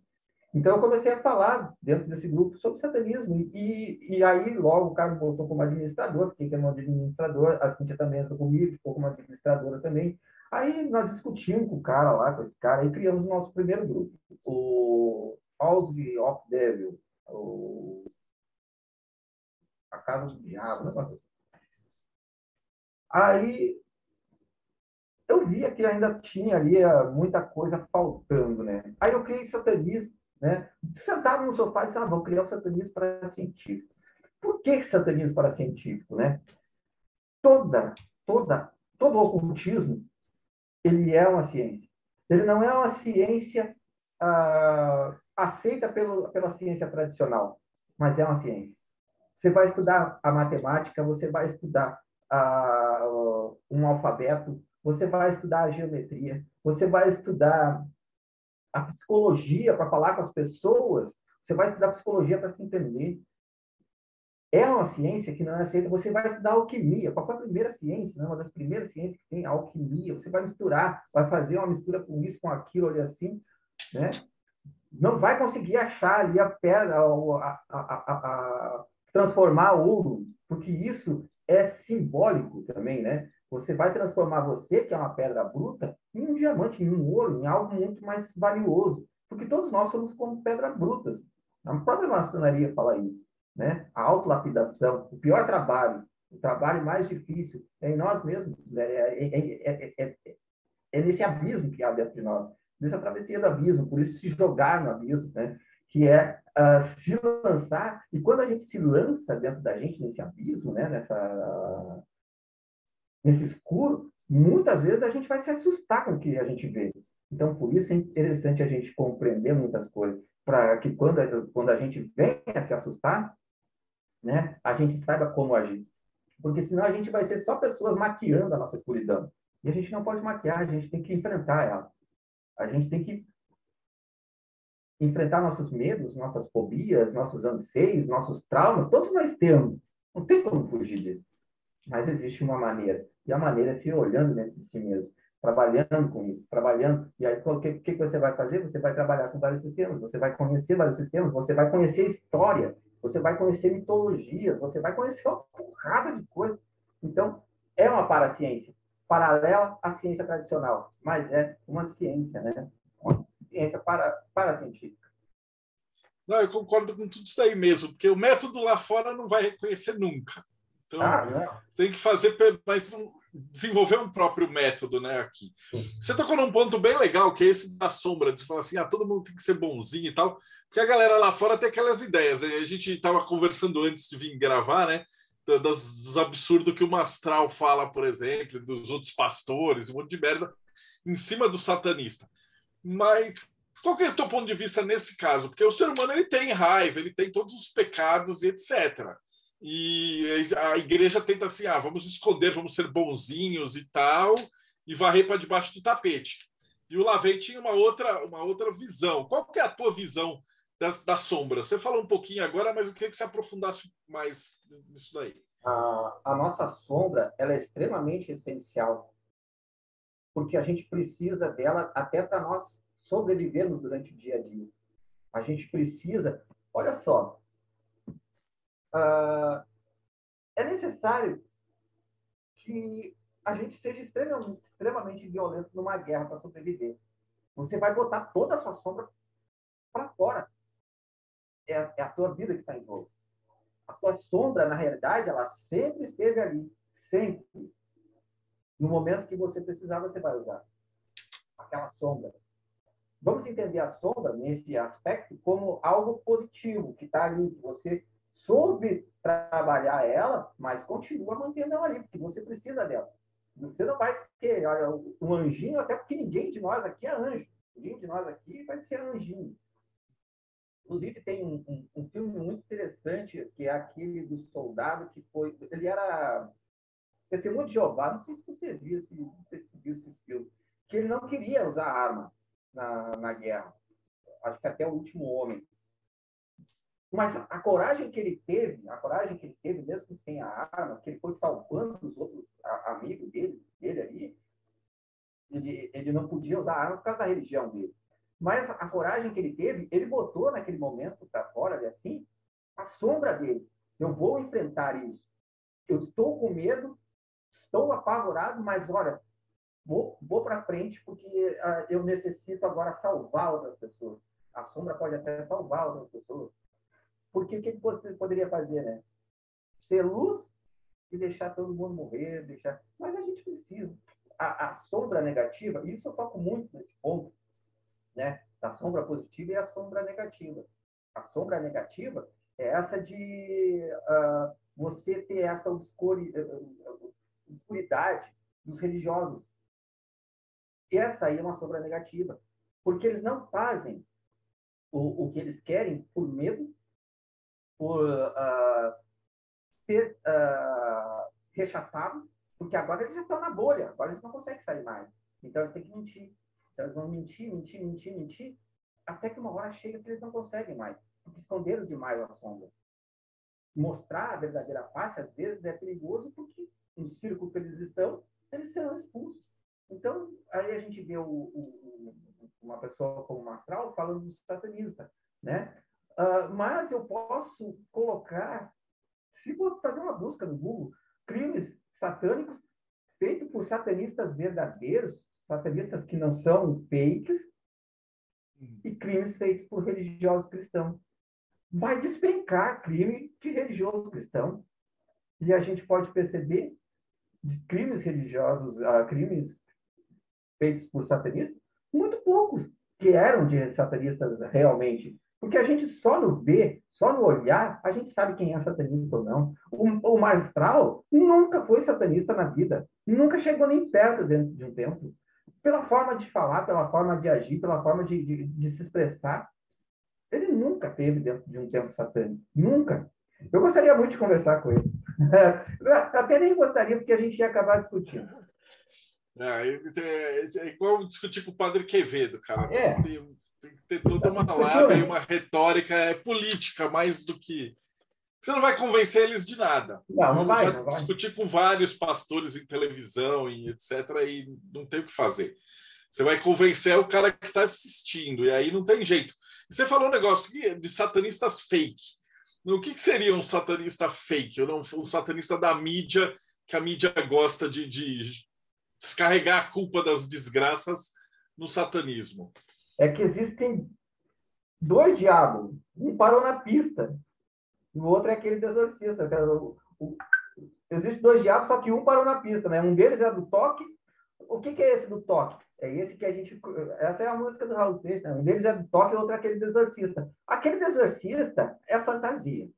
Então, eu comecei a falar dentro desse grupo sobre satanismo. E, e aí, logo, o cara voltou como administrador, fiquei como administrador, a Cintia também entrou comigo, ficou como administradora também. Aí, nós discutimos com o cara lá, com esse cara, e criamos o nosso primeiro grupo, o House of Devil, o... a Casa do Diabo, né? Aí, eu via que ainda tinha ali eh, muita coisa faltando, né? Aí eu criei satanismo, né? Sentado no sofá e disse, ah, vamos criar o satanismo para científico. Por que satanismo para científico? Né? Toda, toda, todo o ocultismo, ele é uma ciência. Ele não é uma ciência ah, aceita pelo, pela ciência tradicional, mas é uma ciência. Você vai estudar a matemática, você vai estudar ah, um alfabeto, você vai estudar a geometria, você vai estudar a psicologia para falar com as pessoas, você vai estudar psicologia para se entender. É uma ciência que não é aceita. Você vai estudar alquimia. Qual foi a primeira ciência? Né? Uma das primeiras ciências que tem alquimia. Você vai misturar, vai fazer uma mistura com isso, com aquilo, ali assim, né? Não vai conseguir achar ali a pedra, a, a, a transformar ouro, porque isso é simbólico também, né? Você vai transformar você, que é uma pedra bruta, em um diamante, em um ouro, em algo muito mais valioso. Porque todos nós somos como pedras brutas. A própria maçonaria fala isso. Né? A autolapidação, o pior trabalho, o trabalho mais difícil é em nós mesmos. Né? É, é, é, é, nesse abismo que há dentro de nós. dessa travessia do abismo, por isso se jogar no abismo, né? que é uh, se lançar, e quando a gente se lança dentro da gente nesse abismo, né? Nessa, nesse escuro, muitas vezes a gente vai se assustar com o que a gente vê. Então, por isso é interessante a gente compreender muitas coisas, para que quando, quando a gente vem a se assustar, né, a gente saiba como agir. Porque senão a gente vai ser só pessoas maquiando a nossa escuridão. E a gente não pode maquiar, a gente tem que enfrentar ela. A gente tem que enfrentar nossos medos, nossas fobias, nossos anseios, nossos traumas, todos nós temos. Não tem como fugir disso. Mas existe uma maneira. E a maneira é se olhando dentro de si mesmo, trabalhando com isso, trabalhando. E aí, o que, que você vai fazer? Você vai trabalhar com vários sistemas, você vai conhecer vários sistemas, você vai conhecer história, você vai conhecer mitologia, você vai conhecer uma porrada de coisas. Então, é uma paraciência, paralela à ciência tradicional, mas é uma ciência, né? Uma ciência para, científica. Não, eu concordo com tudo isso aí mesmo, porque o método lá fora não vai reconhecer nunca. Então, ah, tem que fazer, mas desenvolver um próprio método, né, aqui. Você tocou num ponto bem legal, que é esse da sombra, de falar assim, ah, todo mundo tem que ser bonzinho e tal, porque a galera lá fora tem aquelas ideias. Né? A gente estava conversando antes de vir gravar, né, das, dos absurdos que o Mastral fala, por exemplo, dos outros pastores, um monte de merda, em cima do satanista. Mas qual que é o teu ponto de vista nesse caso? Porque o ser humano ele tem raiva, ele tem todos os pecados e etc e a igreja tenta assim, ah, vamos esconder, vamos ser bonzinhos e tal, e varrer para debaixo do tapete. E o Lavey tinha uma outra, uma outra visão. Qual que é a tua visão das, da sombra? Você falou um pouquinho agora, mas eu queria que você aprofundasse mais nisso daí. A, a nossa sombra ela é extremamente essencial, porque a gente precisa dela até para nós sobrevivermos durante o dia a dia. A gente precisa, olha só, uh, é necessário que a gente seja extremamente, extremamente violento numa guerra para sobreviver. Você vai botar toda a sua sombra para fora. É, é, a tua vida que está em jogo. A tua sombra, na realidade, ela sempre esteve ali. Sempre. No momento que você precisar, você vai usar aquela sombra. Vamos entender a sombra, nesse aspecto, como algo positivo, que está ali, que você soube trabalhar ela, mas continua mantendo ela ali, porque você precisa dela. Você não vai ser olha, um anjinho, até porque ninguém de nós aqui é anjo. Ninguém de nós aqui vai ser anjinho. Inclusive, tem um, um, um filme muito interessante, que é aquele do soldado que foi. Ele era testemunho de Jeová, não sei se você viu, se você viu esse filme, que ele não queria usar arma na, na guerra. Acho que até o último homem. Mas a coragem que ele teve, a coragem que ele teve, mesmo sem a arma, que ele foi salvando os outros amigos dele, dele ali, ele, ele não podia usar a arma por causa da religião dele. Mas a coragem que ele teve, ele botou naquele momento para fora, ali, assim, a sombra dele. Eu vou enfrentar isso. Eu estou com medo, estou apavorado, mas olha, vou, vou para frente porque uh, eu necessito agora salvar outras pessoas. A sombra pode até salvar outras pessoas. Porque o que você poderia fazer, né? Ser luz e deixar todo mundo morrer, deixar. Mas a gente precisa. A, a sombra negativa, e isso eu toco muito nesse ponto, né? Da sombra positiva e a sombra negativa. A sombra negativa é essa de uh, você ter essa obscuridade dos religiosos. E essa aí é uma sombra negativa, porque eles não fazem o, o que eles querem por medo por uh, ser uh, rechaçado, porque agora eles já estão na bolha, agora eles não conseguem sair mais. Então eles têm que mentir. Então eles vão mentir, mentir, mentir, mentir, até que uma hora chega que eles não conseguem mais, porque esconderam demais a sombra. Mostrar a verdadeira face, às vezes, é perigoso, porque no círculo que eles estão, eles serão expulsos. Então, aí a gente vê o, o, uma pessoa como Mastral falando do satanista, né? Uh, mas eu posso colocar, se for fazer uma busca no Google, crimes satânicos feitos por satanistas verdadeiros, satanistas que não são fakes, uhum. e crimes feitos por religiosos cristãos. Vai despencar crime de religioso cristão. E a gente pode perceber de crimes religiosos, uh, crimes feitos por satanistas, muito poucos que eram de satanistas realmente. Porque a gente só no ver, só no olhar, a gente sabe quem é satanista ou não. O, o magistral nunca foi satanista na vida. Nunca chegou nem perto dentro de um templo. Pela forma de falar, pela forma de agir, pela forma de, de, de se expressar. Ele nunca teve dentro de um templo satânico. Nunca. Eu gostaria muito de conversar com ele. Até nem gostaria, porque a gente ia acabar discutindo. É, é, é igual discutir com o padre Quevedo, cara. É. Tem, tem que ter toda uma lábia e uma retórica é política, mais do que. Você não vai convencer eles de nada. Não, não vai, não vai. Discutir com vários pastores em televisão e etc. e não tem o que fazer. Você vai convencer o cara que está assistindo, e aí não tem jeito. Você falou um negócio de satanistas fake. O que, seria um satanista fake? Ou um satanista da mídia, que a mídia gosta de, de descarregar a culpa das desgraças no satanismo? É que existem dois diabos. Um parou na pista, e o outro é aquele exorcista. É o, o, existe dois diabos, só que um parou na pista, né? Um deles é do toque. O que, que é esse do toque? É esse que a gente. Essa é a música do Raul Seixas. Né? Um deles é do toque e o outro é aquele do exorcista. Aquele do exorcista é fantasia.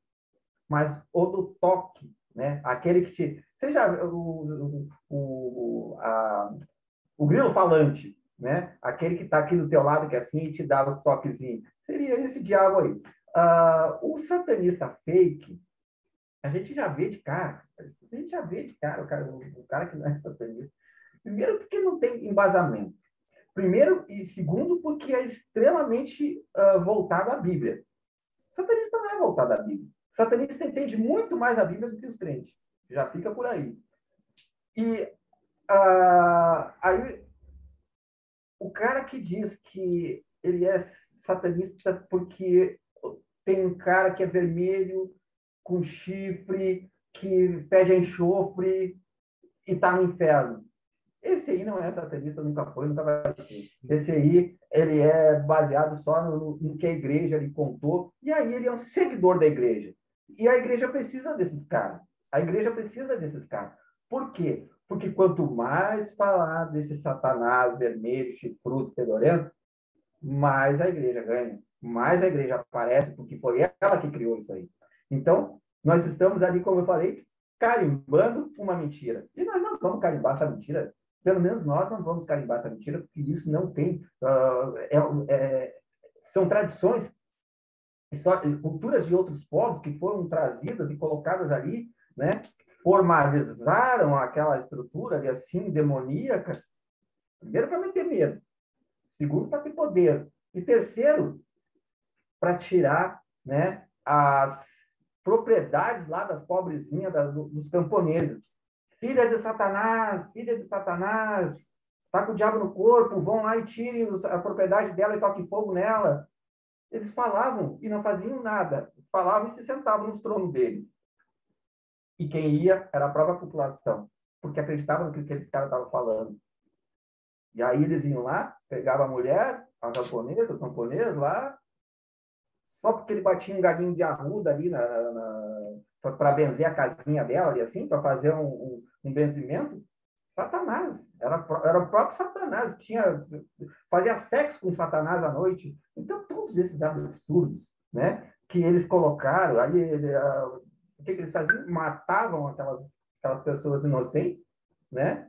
Mas o do toque, né? Aquele que te. Seja o, o, a, o grilo falante, né? Aquele que está aqui do teu lado, que é assim, e te dá os toquezinhos. Seria esse diabo aí. Uh, o satanista fake, a gente já vê de cara. A gente já vê de cara o cara, o cara que não é satanista. Primeiro, porque não tem embasamento. Primeiro e segundo, porque é extremamente uh, voltado à Bíblia. O satanista não é voltado à Bíblia. O satanista entende muito mais a Bíblia do que os crentes. Já fica por aí. E uh, aí, o cara que diz que ele é satanista porque tem um cara que é vermelho, com chifre, que pede enxofre e está no inferno. Esse aí não é satanista, nunca foi, nunca vai ser. Esse aí, ele é baseado só no, no, que a igreja lhe contou, e aí ele é um seguidor da igreja. E a igreja precisa desses caras. A igreja precisa desses caras. Por quê? Porque quanto mais falar desse satanás vermelho, chifrudo, fedorento, mais a igreja ganha. Mais a igreja aparece, porque foi ela que criou isso aí. Então, nós estamos ali, como eu falei, carimbando uma mentira. E nós não vamos carimbar essa mentira pelo menos nós não vamos carimbar essa mentira, porque isso não tem. Uh, é, é, são tradições, culturas de outros povos que foram trazidas e colocadas ali, né? Formalizaram aquela estrutura ali assim, demoníaca, primeiro para meter medo, segundo para ter poder, e terceiro, para tirar né, as propriedades lá das pobrezinhas, das, dos camponeses filha de Satanás, filha de Satanás, está com o diabo no corpo, vão lá e tirem a propriedade dela e toquem fogo nela. Eles falavam e não faziam nada. Falavam e se sentavam nos tronos deles. E quem ia era a própria população, porque acreditavam no que aqueles caras estavam falando. E aí eles iam lá, pegavam a mulher, a camponesa, o camponês lá, só porque ele batia um galinho de arruda ali na, na para benzer a casinha dela, ali assim, para fazer um, um, um benzimento, Satanás. Era, era o próprio Satanás. Tinha, fazia sexo com Satanás à noite. Então, todos esses absurdos né, que eles colocaram, aí, ele, a, o que, que, eles faziam? Matavam aquelas, aquelas pessoas inocentes, né?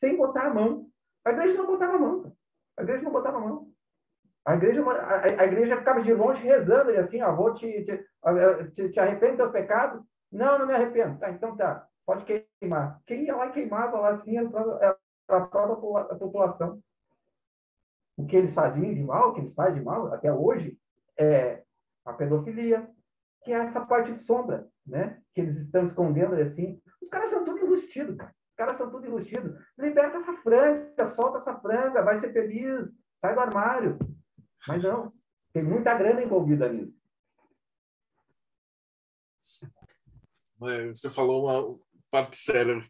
Sem botar a mão. A igreja não botava a mão. A igreja não botava a mão. A igreja, a, a igreja ficava de longe rezando, e assim, ó, vou te, te, te, te arrependo dos pecados? Não, não me arrependo. Tá, então tá, pode queimar. Quem ia lá e queimava lá assim era a própria população. O que eles faziam de mal, o que eles fazem de mal até hoje, é a pedofilia, que é essa parte sombra, né? Que eles estão escondendo assim. Os caras são tudo enrustidos. Os caras são tudo enrustidos. Liberta essa franga, solta essa franga, vai ser feliz, sai do armário. Mas não, tem muita grana envolvida nisso. Você falou uma parte séria.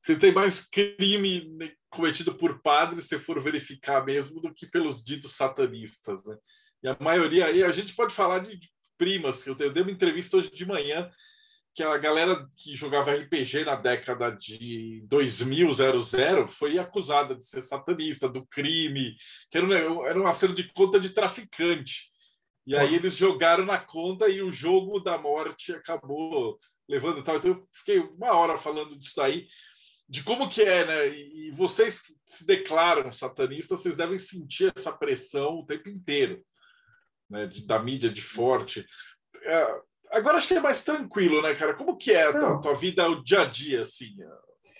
Você tem mais crime cometido por padres, se for verificar mesmo, do que pelos ditos satanistas. Né? E a maioria aí, a gente pode falar de primas. Eu dei uma entrevista hoje de manhã que a galera que jogava RPG na década de 2000, 00, foi acusada de ser satanista, do crime, que era, um, era um acerto de conta de traficante. E aí eles jogaram na conta e o jogo da morte acabou levando tal. Então eu fiquei uma hora falando disso daí, de como que é, né? E vocês que se declaram satanistas, vocês devem sentir essa pressão o tempo inteiro, né? De, da mídia de forte. É, Agora acho que é mais tranquilo, né, cara? Como que é a tua, tua, vida, o dia a dia, assim?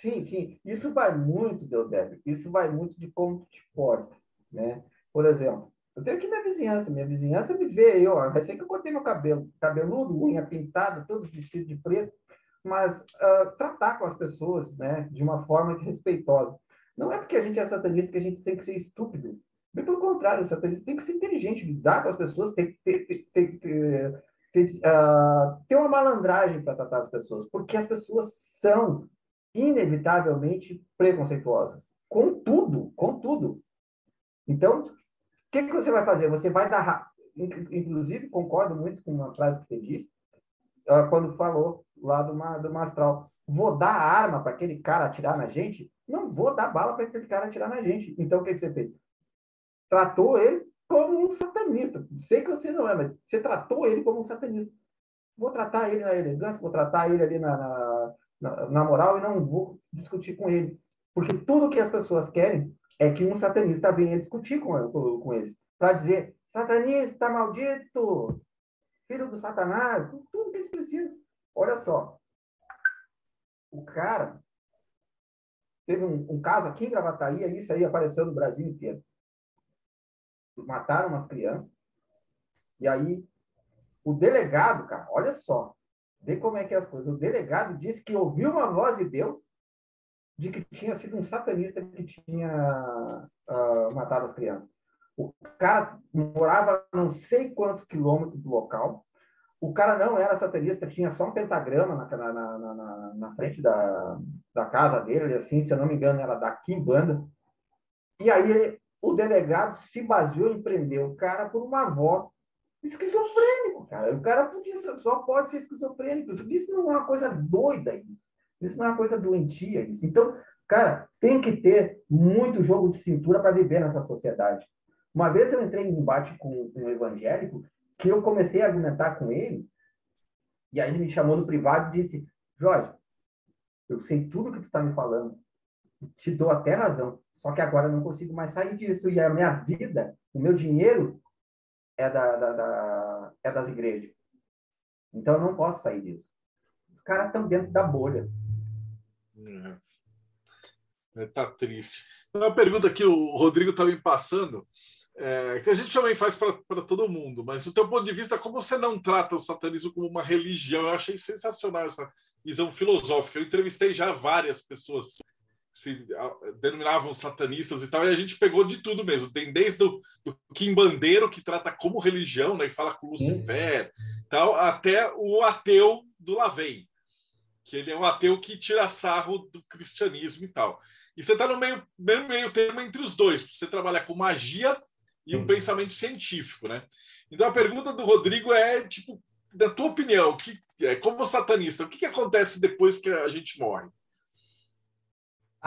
Sim, sim. Isso vai muito, Deodébio. Isso vai muito de como tu te porta, né? Por exemplo, eu tenho aqui minha vizinhança. Minha vizinhança me vê aí, ó. Vai ser que eu cortei meu cabelo. Cabeludo, unha pintada, todo vestido de preto. Mas uh, tratar com as pessoas, né? De uma forma respeitosa. Não é porque a gente é satanista que a gente tem que ser estúpido. Bem pelo contrário, o satanista tem que ser inteligente, lidar com as pessoas, tem que ter, ter, ter, ter, uh, ter uma malandragem para tratar as pessoas, porque as pessoas são inevitavelmente preconceituosas. Com tudo, com tudo. Então, o que, que você vai fazer? Você vai dar. Inclusive, concordo muito com uma frase que você disse, uh, quando falou lá do, do Mastral. Vou dar arma para aquele cara atirar na gente? Não vou dar bala para aquele cara atirar na gente. Então, o que, que você fez? Tratou ele como um satanista. Sei que você não é, mas você tratou ele como um satanista. Vou tratar ele na elegância, vou tratar ele ali na, na, na, moral e não vou discutir com ele. Porque tudo que as pessoas querem é que um satanista venha discutir com, com, com. Para dizer, satanista maldito, filho do satanás, tudo que eles precisam. Olha só. O cara teve um, um caso aqui em Gravataí, isso aí apareceu no Brasil inteiro mataram umas crianças. E aí, o delegado, cara, olha só, vê como é que é as coisas. O delegado disse que ouviu uma voz de Deus de que tinha sido um satanista que tinha uh, matado as crianças. O cara morava não sei quantos quilômetros do local. O cara não era satanista, tinha só um pentagrama na, na, na, na frente da, da casa dele, assim, se eu não me engano, era da Kimbanda. E aí o delegado se baseou em prender o cara por uma voz esquizofrênico, cara. O cara podia, só pode ser esquizofrênico. Isso não é uma coisa doida, isso. Não é uma coisa doentia, isso. Então, cara, tem que ter muito jogo de cintura para viver nessa sociedade. Uma vez eu entrei em embate com um evangélico que eu comecei a argumentar com ele, e aí ele me chamou no privado e disse: Jorge, eu sei tudo que tu está me falando, te dou até razão. Só que agora eu não consigo mais sair disso. E a minha vida, o meu dinheiro é, da, da, da é das igrejas. Então eu não posso sair disso. Os caras estão dentro da bolha. É. Tá triste. Uma pergunta que o Rodrigo está me passando, é, que a gente também faz para todo mundo, mas do teu ponto de vista, como você não trata o satanismo como uma religião? Eu achei sensacional essa visão filosófica. Eu entrevistei já várias pessoas se denominavam satanistas e tal, e a gente pegou de tudo mesmo. Tem desde o do Kim Bandeiro, que trata como religião, né, e fala com Lucifer, tal, até o ateu do Lavey, que ele é um ateu que tira sarro do cristianismo e tal. E você está no meio, meio, meio termo entre os dois, você trabalha com magia e um pensamento científico, né? Então a pergunta do Rodrigo é, tipo, da tua opinião, que, é, como satanista, o que, que acontece depois que a gente morre?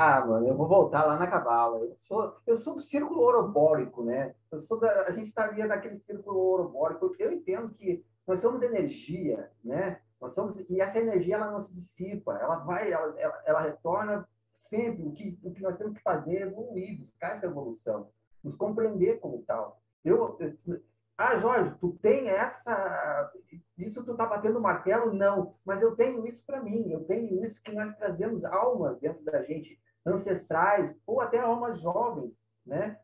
Ah, mano, eu vou voltar lá na cabala. Eu sou, eu sou do círculo orobórico, né? Eu sou da, a gente está ali naquele círculo orobórico. Eu entendo que nós somos energia, né? Nós somos e essa energia ela não se dissipa, ela vai, ela, ela, ela retorna sempre. O que, o que nós temos que fazer é evoluir, buscar essa evolução, nos compreender como tal. Eu, eu ah, Jorge, tu tem essa. Isso tu tá batendo martelo? Não, mas eu tenho isso para mim, eu tenho isso que nós trazemos almas dentro da gente ancestrais ou até almas jovens, né?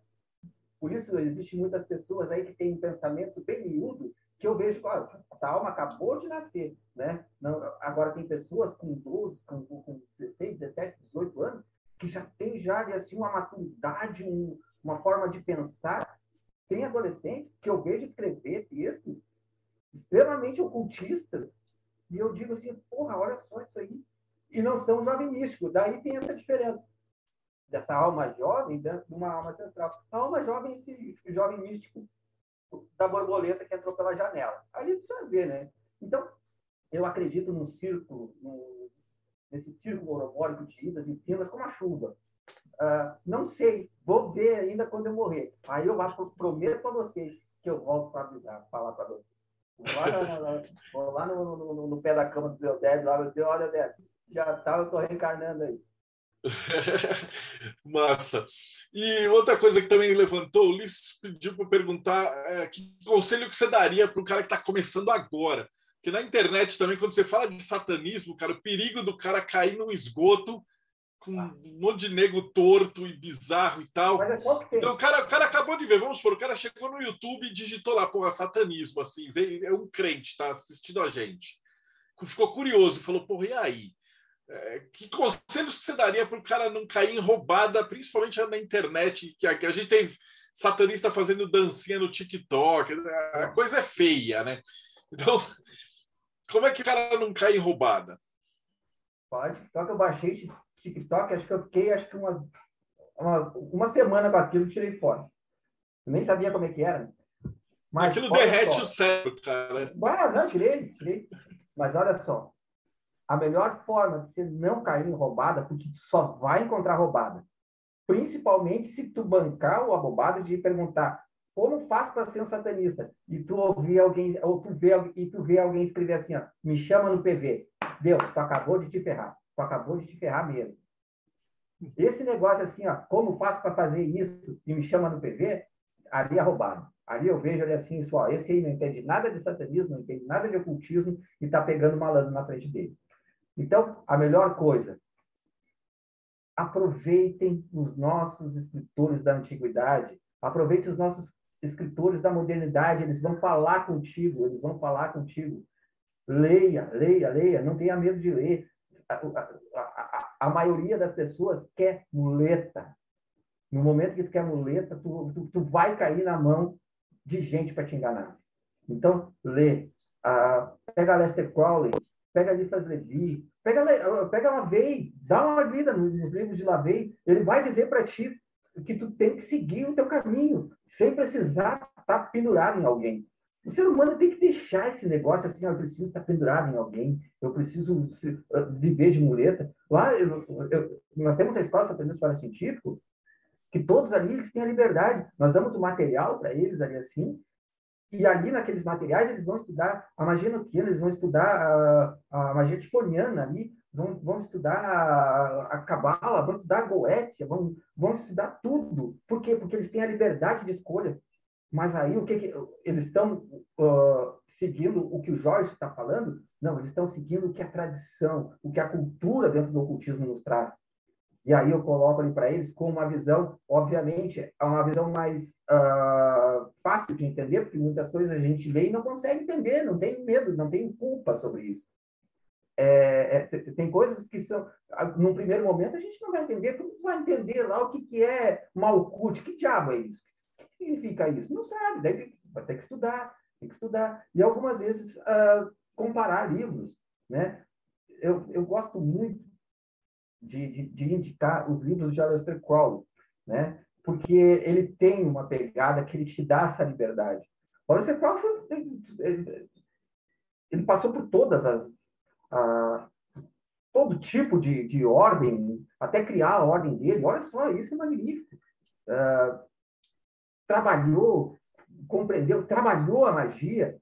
Por isso existem muitas pessoas aí que têm um pensamento bem miúdo que eu vejo, ó, essa alma acabou de nascer, né? Não, agora tem pessoas com 12, com, com 16, 17, 18 anos que já tem já assim uma maturidade, um, uma forma de pensar. Tem adolescentes que eu vejo escrever textos extremamente ocultistas e eu digo assim, porra, olha só isso aí. E não são jovem místico. Daí tem essa diferença dessa alma jovem dentro de uma alma central. A alma jovem, esse jovem místico da borboleta que entrou pela janela. Ali tu já vê, né? Então, eu acredito num círculo, num, nesse círculo orobólico de idas e vindas como a chuva. Uh, não sei, vou ver ainda quando eu morrer. Aí eu acho, prometo para vocês que eu volto para avisar, falar para vocês. Vou lá, vou lá no, no, no, pé da cama do Débora, lá, eu digo, olha, Débora, já tá, eu tô reencarnando aí. Massa. E outra coisa que também levantou, o Ulisses pediu para perguntar é, que conselho que você daria para o cara que está começando agora. Porque na internet também, quando você fala de satanismo, cara, o perigo do cara cair no esgoto com um monte de nego torto e bizarro e tal. É então o cara, o cara acabou de ver, vamos supor, o cara chegou no YouTube e digitou lá, porra, satanismo, assim, veio, é um crente, tá assistindo a gente. Ficou curioso, falou, porra, e aí? É, que conselhos que você daria para o cara não cair em roubada, principalmente na internet, que a, que a gente tem satanista fazendo dancinha no TikTok, a coisa é feia, né? Então, como é que o cara não cai em roubada? Pode. Só que eu baixei TikTok, acho que eu fiquei acho que uma, uma, uma semana com aquilo e tirei fora. Eu nem sabia como é que era. Mas, aquilo derrete só. o cérebro, cara. Ah, não, tirei, tirei. Mas olha só, a melhor forma de você não cair em roubada, porque só vai encontrar roubada, principalmente se tu bancar o abobado de perguntar como faz para ser um satanista e tu ouvir alguém ou tu vê e tu vê alguém escrever assim, ó, me chama no PV, Deus, tu acabou de te ferrar, tu acabou de te ferrar mesmo. Esse negócio assim, ó, como faço para fazer isso e me chama no PV, ali é roubado. Ali eu vejo ele assim, só, esse aí não entende nada de satanismo, não entende nada de ocultismo e está pegando malandro na frente dele. Então, a melhor coisa, aproveitem os nossos escritores da antiguidade, aproveitem os nossos escritores da modernidade, eles vão falar contigo, eles vão falar contigo. Leia, leia, leia, não tenha medo de ler. A, a, a, a maioria das pessoas quer muleta. No momento que tu quer muleta, tu, tu, tu vai cair na mão de gente para te enganar. Então, lê. Uh, pega Lester Crowley, pega Listas Levi, pega, pega Lavei, dá uma lida nos, livros de Lavei, ele vai dizer para ti que tu tem que seguir o teu caminho, sem precisar estar tá pendurado em alguém. O ser humano tem que deixar esse negócio assim, eu preciso estar pendurado em alguém, eu preciso viver de muleta. Lá, eu, eu, nós temos a Escola Satanista para Científico, que todos ali eles têm a liberdade. Nós damos o material para eles ali assim, e ali, naqueles materiais, eles vão estudar a magia noquiana, eles vão estudar a, a magia tifoniana ali, vão, vão estudar a cabala, vão estudar a goétia, vão, vão estudar tudo. Por quê? Porque eles têm a liberdade de escolha. Mas aí, o que, que eles estão uh, seguindo o que o Jorge está falando? Não, eles estão seguindo o que a tradição, o que a cultura dentro do ocultismo nos traz. E aí eu coloco ali para eles com uma visão, obviamente, é uma visão mais uh, fácil de entender, porque muitas coisas a gente lê e não consegue entender, não tem medo, não tem culpa sobre isso. É, é, tem coisas que são, num primeiro momento, a gente não vai entender, como vai entender lá o que, que é Malkuth, que diabo é isso? O que significa isso? Não sabe, daí vai ter que estudar, tem que estudar. E algumas vezes uh, comparar livros, né? Eu, eu gosto muito de, de, de indicar os livros de Aleister Crowley, né? porque ele tem uma pegada que ele te dá essa liberdade. O Aleister Crowley ele, passou por todas as a, todo tipo de, de ordem, até criar a ordem dele. Olha só, isso é magnífico. Uh, trabalhou, compreendeu, trabalhou a magia,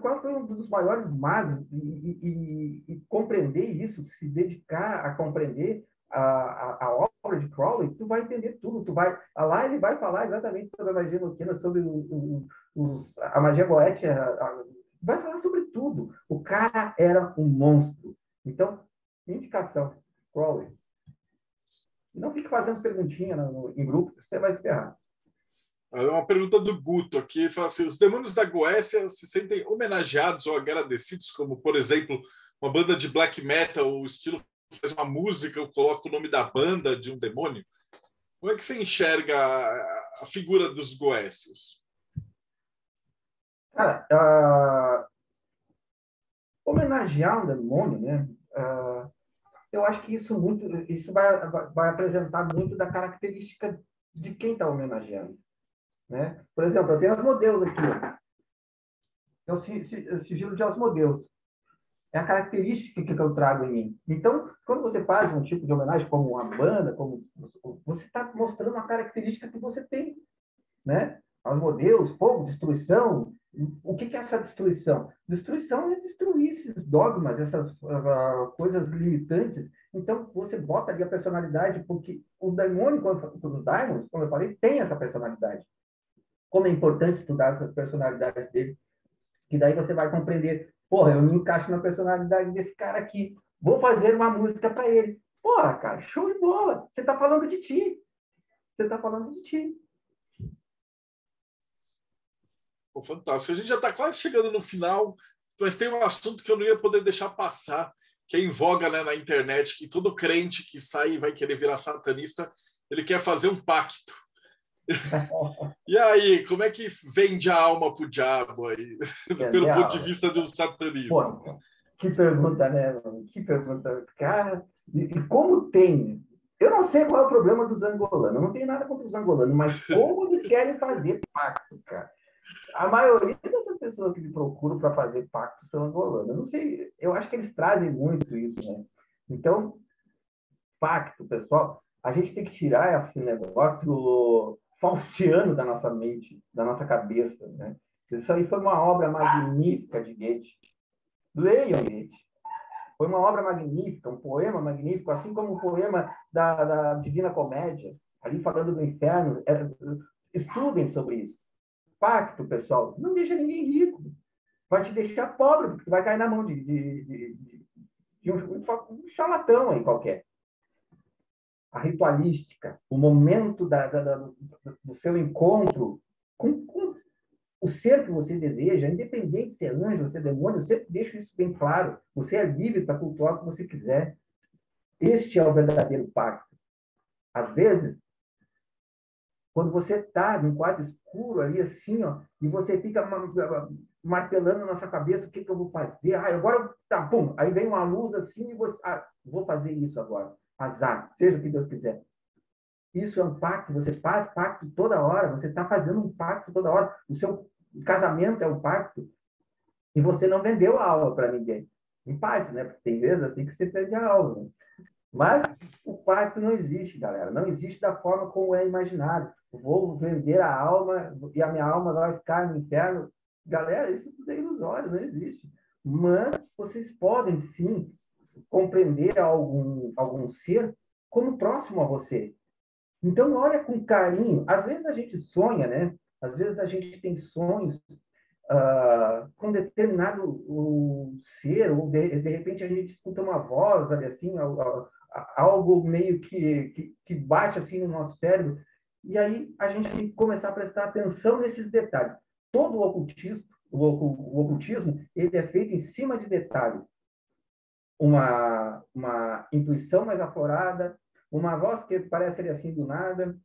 qual foi um dos maiores magos e, e, e, compreender isso, se dedicar a compreender a, a, a, obra de Crowley, tu vai entender tudo. Tu vai lá ele vai falar exatamente sobre a magia noquina, sobre o, o, o, a magia goétia, vai falar sobre tudo. O cara era um monstro. Então, indicação, Crowley. Não fique fazendo perguntinha no, em grupo, você vai se ferrar. Uma pergunta do Guto aqui, fala assim, os demônios da Goécia se sentem homenageados ou agradecidos, como, por exemplo, uma banda de black metal, o estilo faz uma música, coloca o nome da banda de um demônio? Como é que você enxerga a, figura dos Goécios? Cara, uh, homenagear um demônio, né? Uh, eu acho que isso muito, isso vai, vai apresentar muito da característica de quem está homenageando. Né? Por exemplo, eu tenho os modelos aqui. Ó. É o sigilo de Osmodeus. é a característica que eu trago em mim. Então, quando você faz um tipo de homenagem como uma banda, como você está mostrando uma característica que você tem, né? Modelos, fogo, destruição. O que, é essa destruição? Destruição é destruir esses dogmas, essas uh, coisas limitantes. Então, você bota ali a personalidade, porque o demônio, os daimons, como eu falei, tem essa personalidade. Como é importante estudar essas personalidades dele, que daí você vai compreender Porra, eu me encaixo na personalidade desse cara aqui. Vou fazer uma música para ele. Porra, cara, show de bola. Você está falando de ti. Você está falando de ti. Fantástico. A gente já está quase chegando no final, mas tem um assunto que eu não ia poder deixar passar, que é em voga né, na internet, que todo crente que sai e vai querer virar satanista, ele quer fazer um pacto. E aí, como é que vende a alma pro diabo aí, pelo ponto de vista do satanismo? Pô, que pergunta, né? Mano? Que pergunta. Cara, e, e, como tem? Eu não sei qual é o problema dos angolanos, eu não tenho nada contra os angolanos, mas como eles querem fazer pacto, cara? A maioria dessas pessoas que me procuram para fazer pacto são angolanos. Eu não sei, eu acho que eles trazem muito isso, né? Então, pacto, pessoal, a gente tem que tirar esse negócio faustiano da nossa mente, da nossa cabeça. Né? Isso aí foi uma obra magnífica de Goethe. Leiam Goethe. Foi uma obra magnífica, um poema magnífico, assim como o poema da, da Divina Comédia, ali falando do inferno. É, estudem sobre isso. Pacto, pessoal, não deixa ninguém rico. Vai te deixar pobre, porque vai cair na mão de, de, de, de um, um charlatão aí qualquer a ritualística, o momento da, da, da, do seu encontro com, com, o ser que você deseja, independente se é anjo, se é demônio, você deixa isso bem claro. Você é livre para cultuar o que você quiser. Este é o verdadeiro pacto. Às vezes, quando você está num quarto escuro ali assim, ó, e você fica martelando na sua cabeça o que, que eu vou fazer. Ah, agora, tá, pum, aí vem uma luz assim e você, ah, vou fazer isso agora azar, seja o que Deus quiser. Isso é um pacto, você faz pacto toda hora, você está fazendo um pacto toda hora. O seu casamento é um pacto e você não vendeu a alma para ninguém. Em parte, né? Porque tem vezes assim que você perde a alma. Né? Mas o pacto não existe, galera. Não existe da forma como é imaginado. Vou vender a alma e a minha alma vai ficar no inferno. Galera, isso é ilusório, não existe. Mas vocês podem sim compreender algum, algum ser como próximo a você. Então, olha com carinho. Às vezes a gente sonha, né? Às vezes a gente tem sonhos uh, com determinado uh, ser, ou de, de, repente a gente escuta uma voz assim, algo meio que, que, que bate assim no nosso cérebro. E aí a gente tem que começar a prestar atenção nesses detalhes. Todo o ocultismo, o, o ocultismo, ele é feito em cima de detalhes uma, uma intuição mais aflorada, uma voz que parece assim do nada.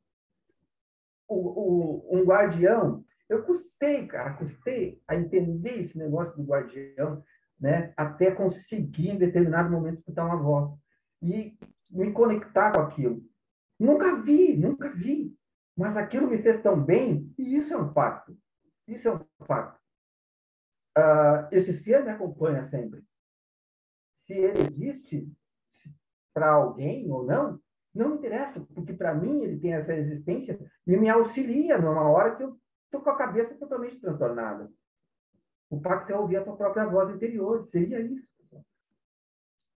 O, o, um guardião, eu custei, cara, custei a entender esse negócio do guardião, né? Até conseguir em determinado momento escutar uma voz e me conectar com aquilo. Nunca vi, nunca vi, mas aquilo me fez tão bem e isso é um fato. Isso é um fato. Uh, esse ser me acompanha sempre se ele existe para alguém ou não, não interessa, porque para mim ele tem essa existência e me auxilia numa hora que eu estou com a cabeça totalmente transtornada. O pacto é ouvir a tua própria voz interior, seria isso.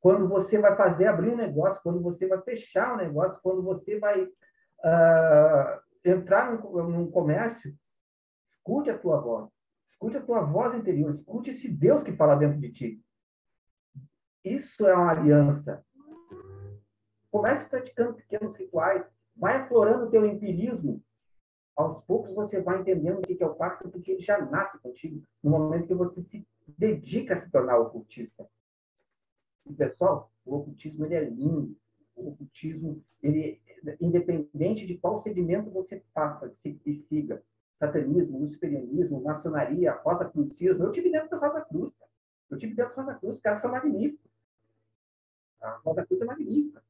Quando você vai fazer, abrir um negócio, quando você vai fechar um negócio, quando você vai uh, entrar num, num comércio, escute a tua voz. Escute a tua voz interior, escute esse Deus que fala dentro de ti. Isso é uma aliança. Comece praticando pequenos rituais. Vai aflorando teu empirismo. Aos poucos você vai entendendo o que é o pacto, porque ele já nasce contigo no momento que você se dedica a se tornar ocultista. E, pessoal, o ocultismo ele é lindo. O ocultismo, ele, independente de qual segmento você faça e siga, satanismo, luciferianismo, maçonaria, rosa crucismo, eu tive dentro da Rosa Cruz, cara. Eu tive dentro da Rosa Cruz, os caras são magníficos. A Rosa Cruz é magnífica.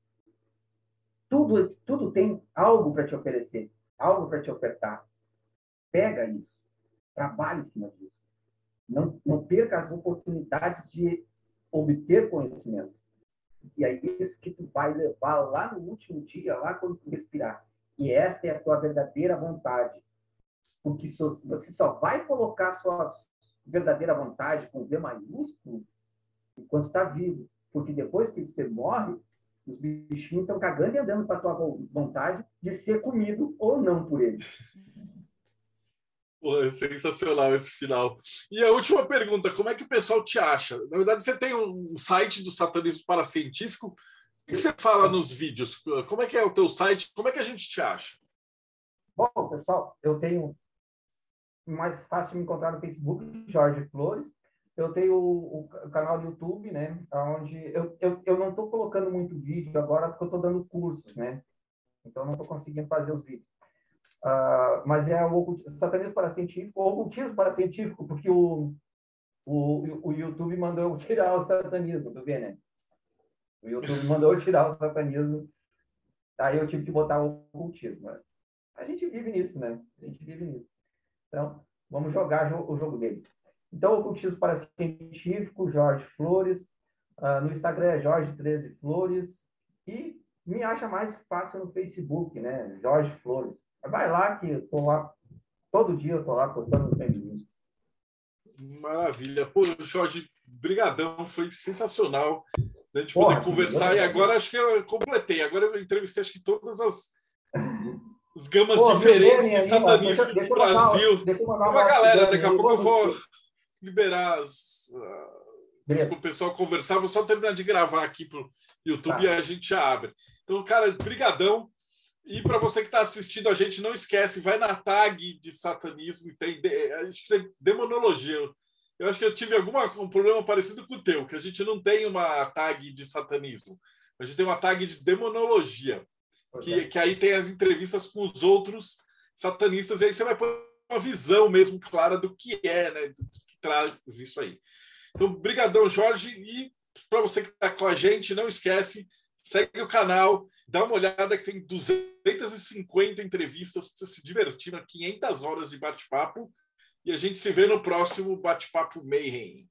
Tudo, tudo tem algo para te oferecer, algo para te ofertar. Pega isso. Trabalhe em cima disso. Não, não perca as oportunidades de obter conhecimento. E é isso que tu vai levar lá no último dia, lá quando tu respirar. E esta é a tua verdadeira vontade. Porque você só vai colocar sua verdadeira vontade com V maiúsculo enquanto está vivo. Porque depois que você morre, os bichinhos estão cagando e andando para a tua vontade de ser comido ou não por eles. Pô, é sensacional esse final. E a última pergunta: como é que o pessoal te acha? Na verdade, você tem um site do satanismo paracientífico. O que você fala nos vídeos? Como é que é o teu site? Como é que a gente te acha? Bom, pessoal, eu tenho mais fácil me encontrar no Facebook, Jorge Flores. Eu tenho o, o canal do YouTube, né? Onde eu, eu, eu não estou colocando muito vídeo agora porque eu estou dando cursos, né? Então não estou conseguindo fazer os vídeos. Uh, mas é o satanismo paracientífico ou ocultismo paracientífico, porque o, o, o YouTube mandou eu tirar o satanismo, tu vê, né? O YouTube mandou eu tirar o satanismo, aí eu tive que botar o ocultismo. Né? A gente vive nisso, né? A gente vive nisso. Então, vamos jogar o jogo deles. Então, ocultismo paracientífico, Jorge Flores. Uh, no Instagram é Jorge 13 Flores. E me acha mais fácil no Facebook, né? Jorge Flores. Vai lá que eu tô lá, todo dia eu tô lá postando os memezinhos. Maravilha. Pô, Jorge, brigadão, foi sensacional a gente Porra, poder conversar. E agora acho que eu completei. Agora eu entrevistei acho que todas as, as gamas Pô, diferentes de satanismo do Brasil. Tem uma galera, daqui a pouco eu vou liberar as, uh, o pessoal conversar. Vou só terminar de gravar aqui pro YouTube tá. e a gente abre. Então, cara, brigadão. E para você que está assistindo a gente, não esquece, vai na tag de satanismo, tem, a gente tem demonologia. Eu acho que eu tive algum um problema parecido com o teu, que a gente não tem uma tag de satanismo. A gente tem uma tag de demonologia, que, que aí tem as entrevistas com os outros satanistas, e aí você vai pôr uma visão mesmo clara do que é, né? Do que traz isso aí. Então, brigadão, Jorge, e para você que está com a gente, não esquece, segue o canal, dá uma olhada que tem 250 entrevistas para você se divertir, 500 horas de bate-papo. E a gente se vê no próximo Bate-Papo Mayhem.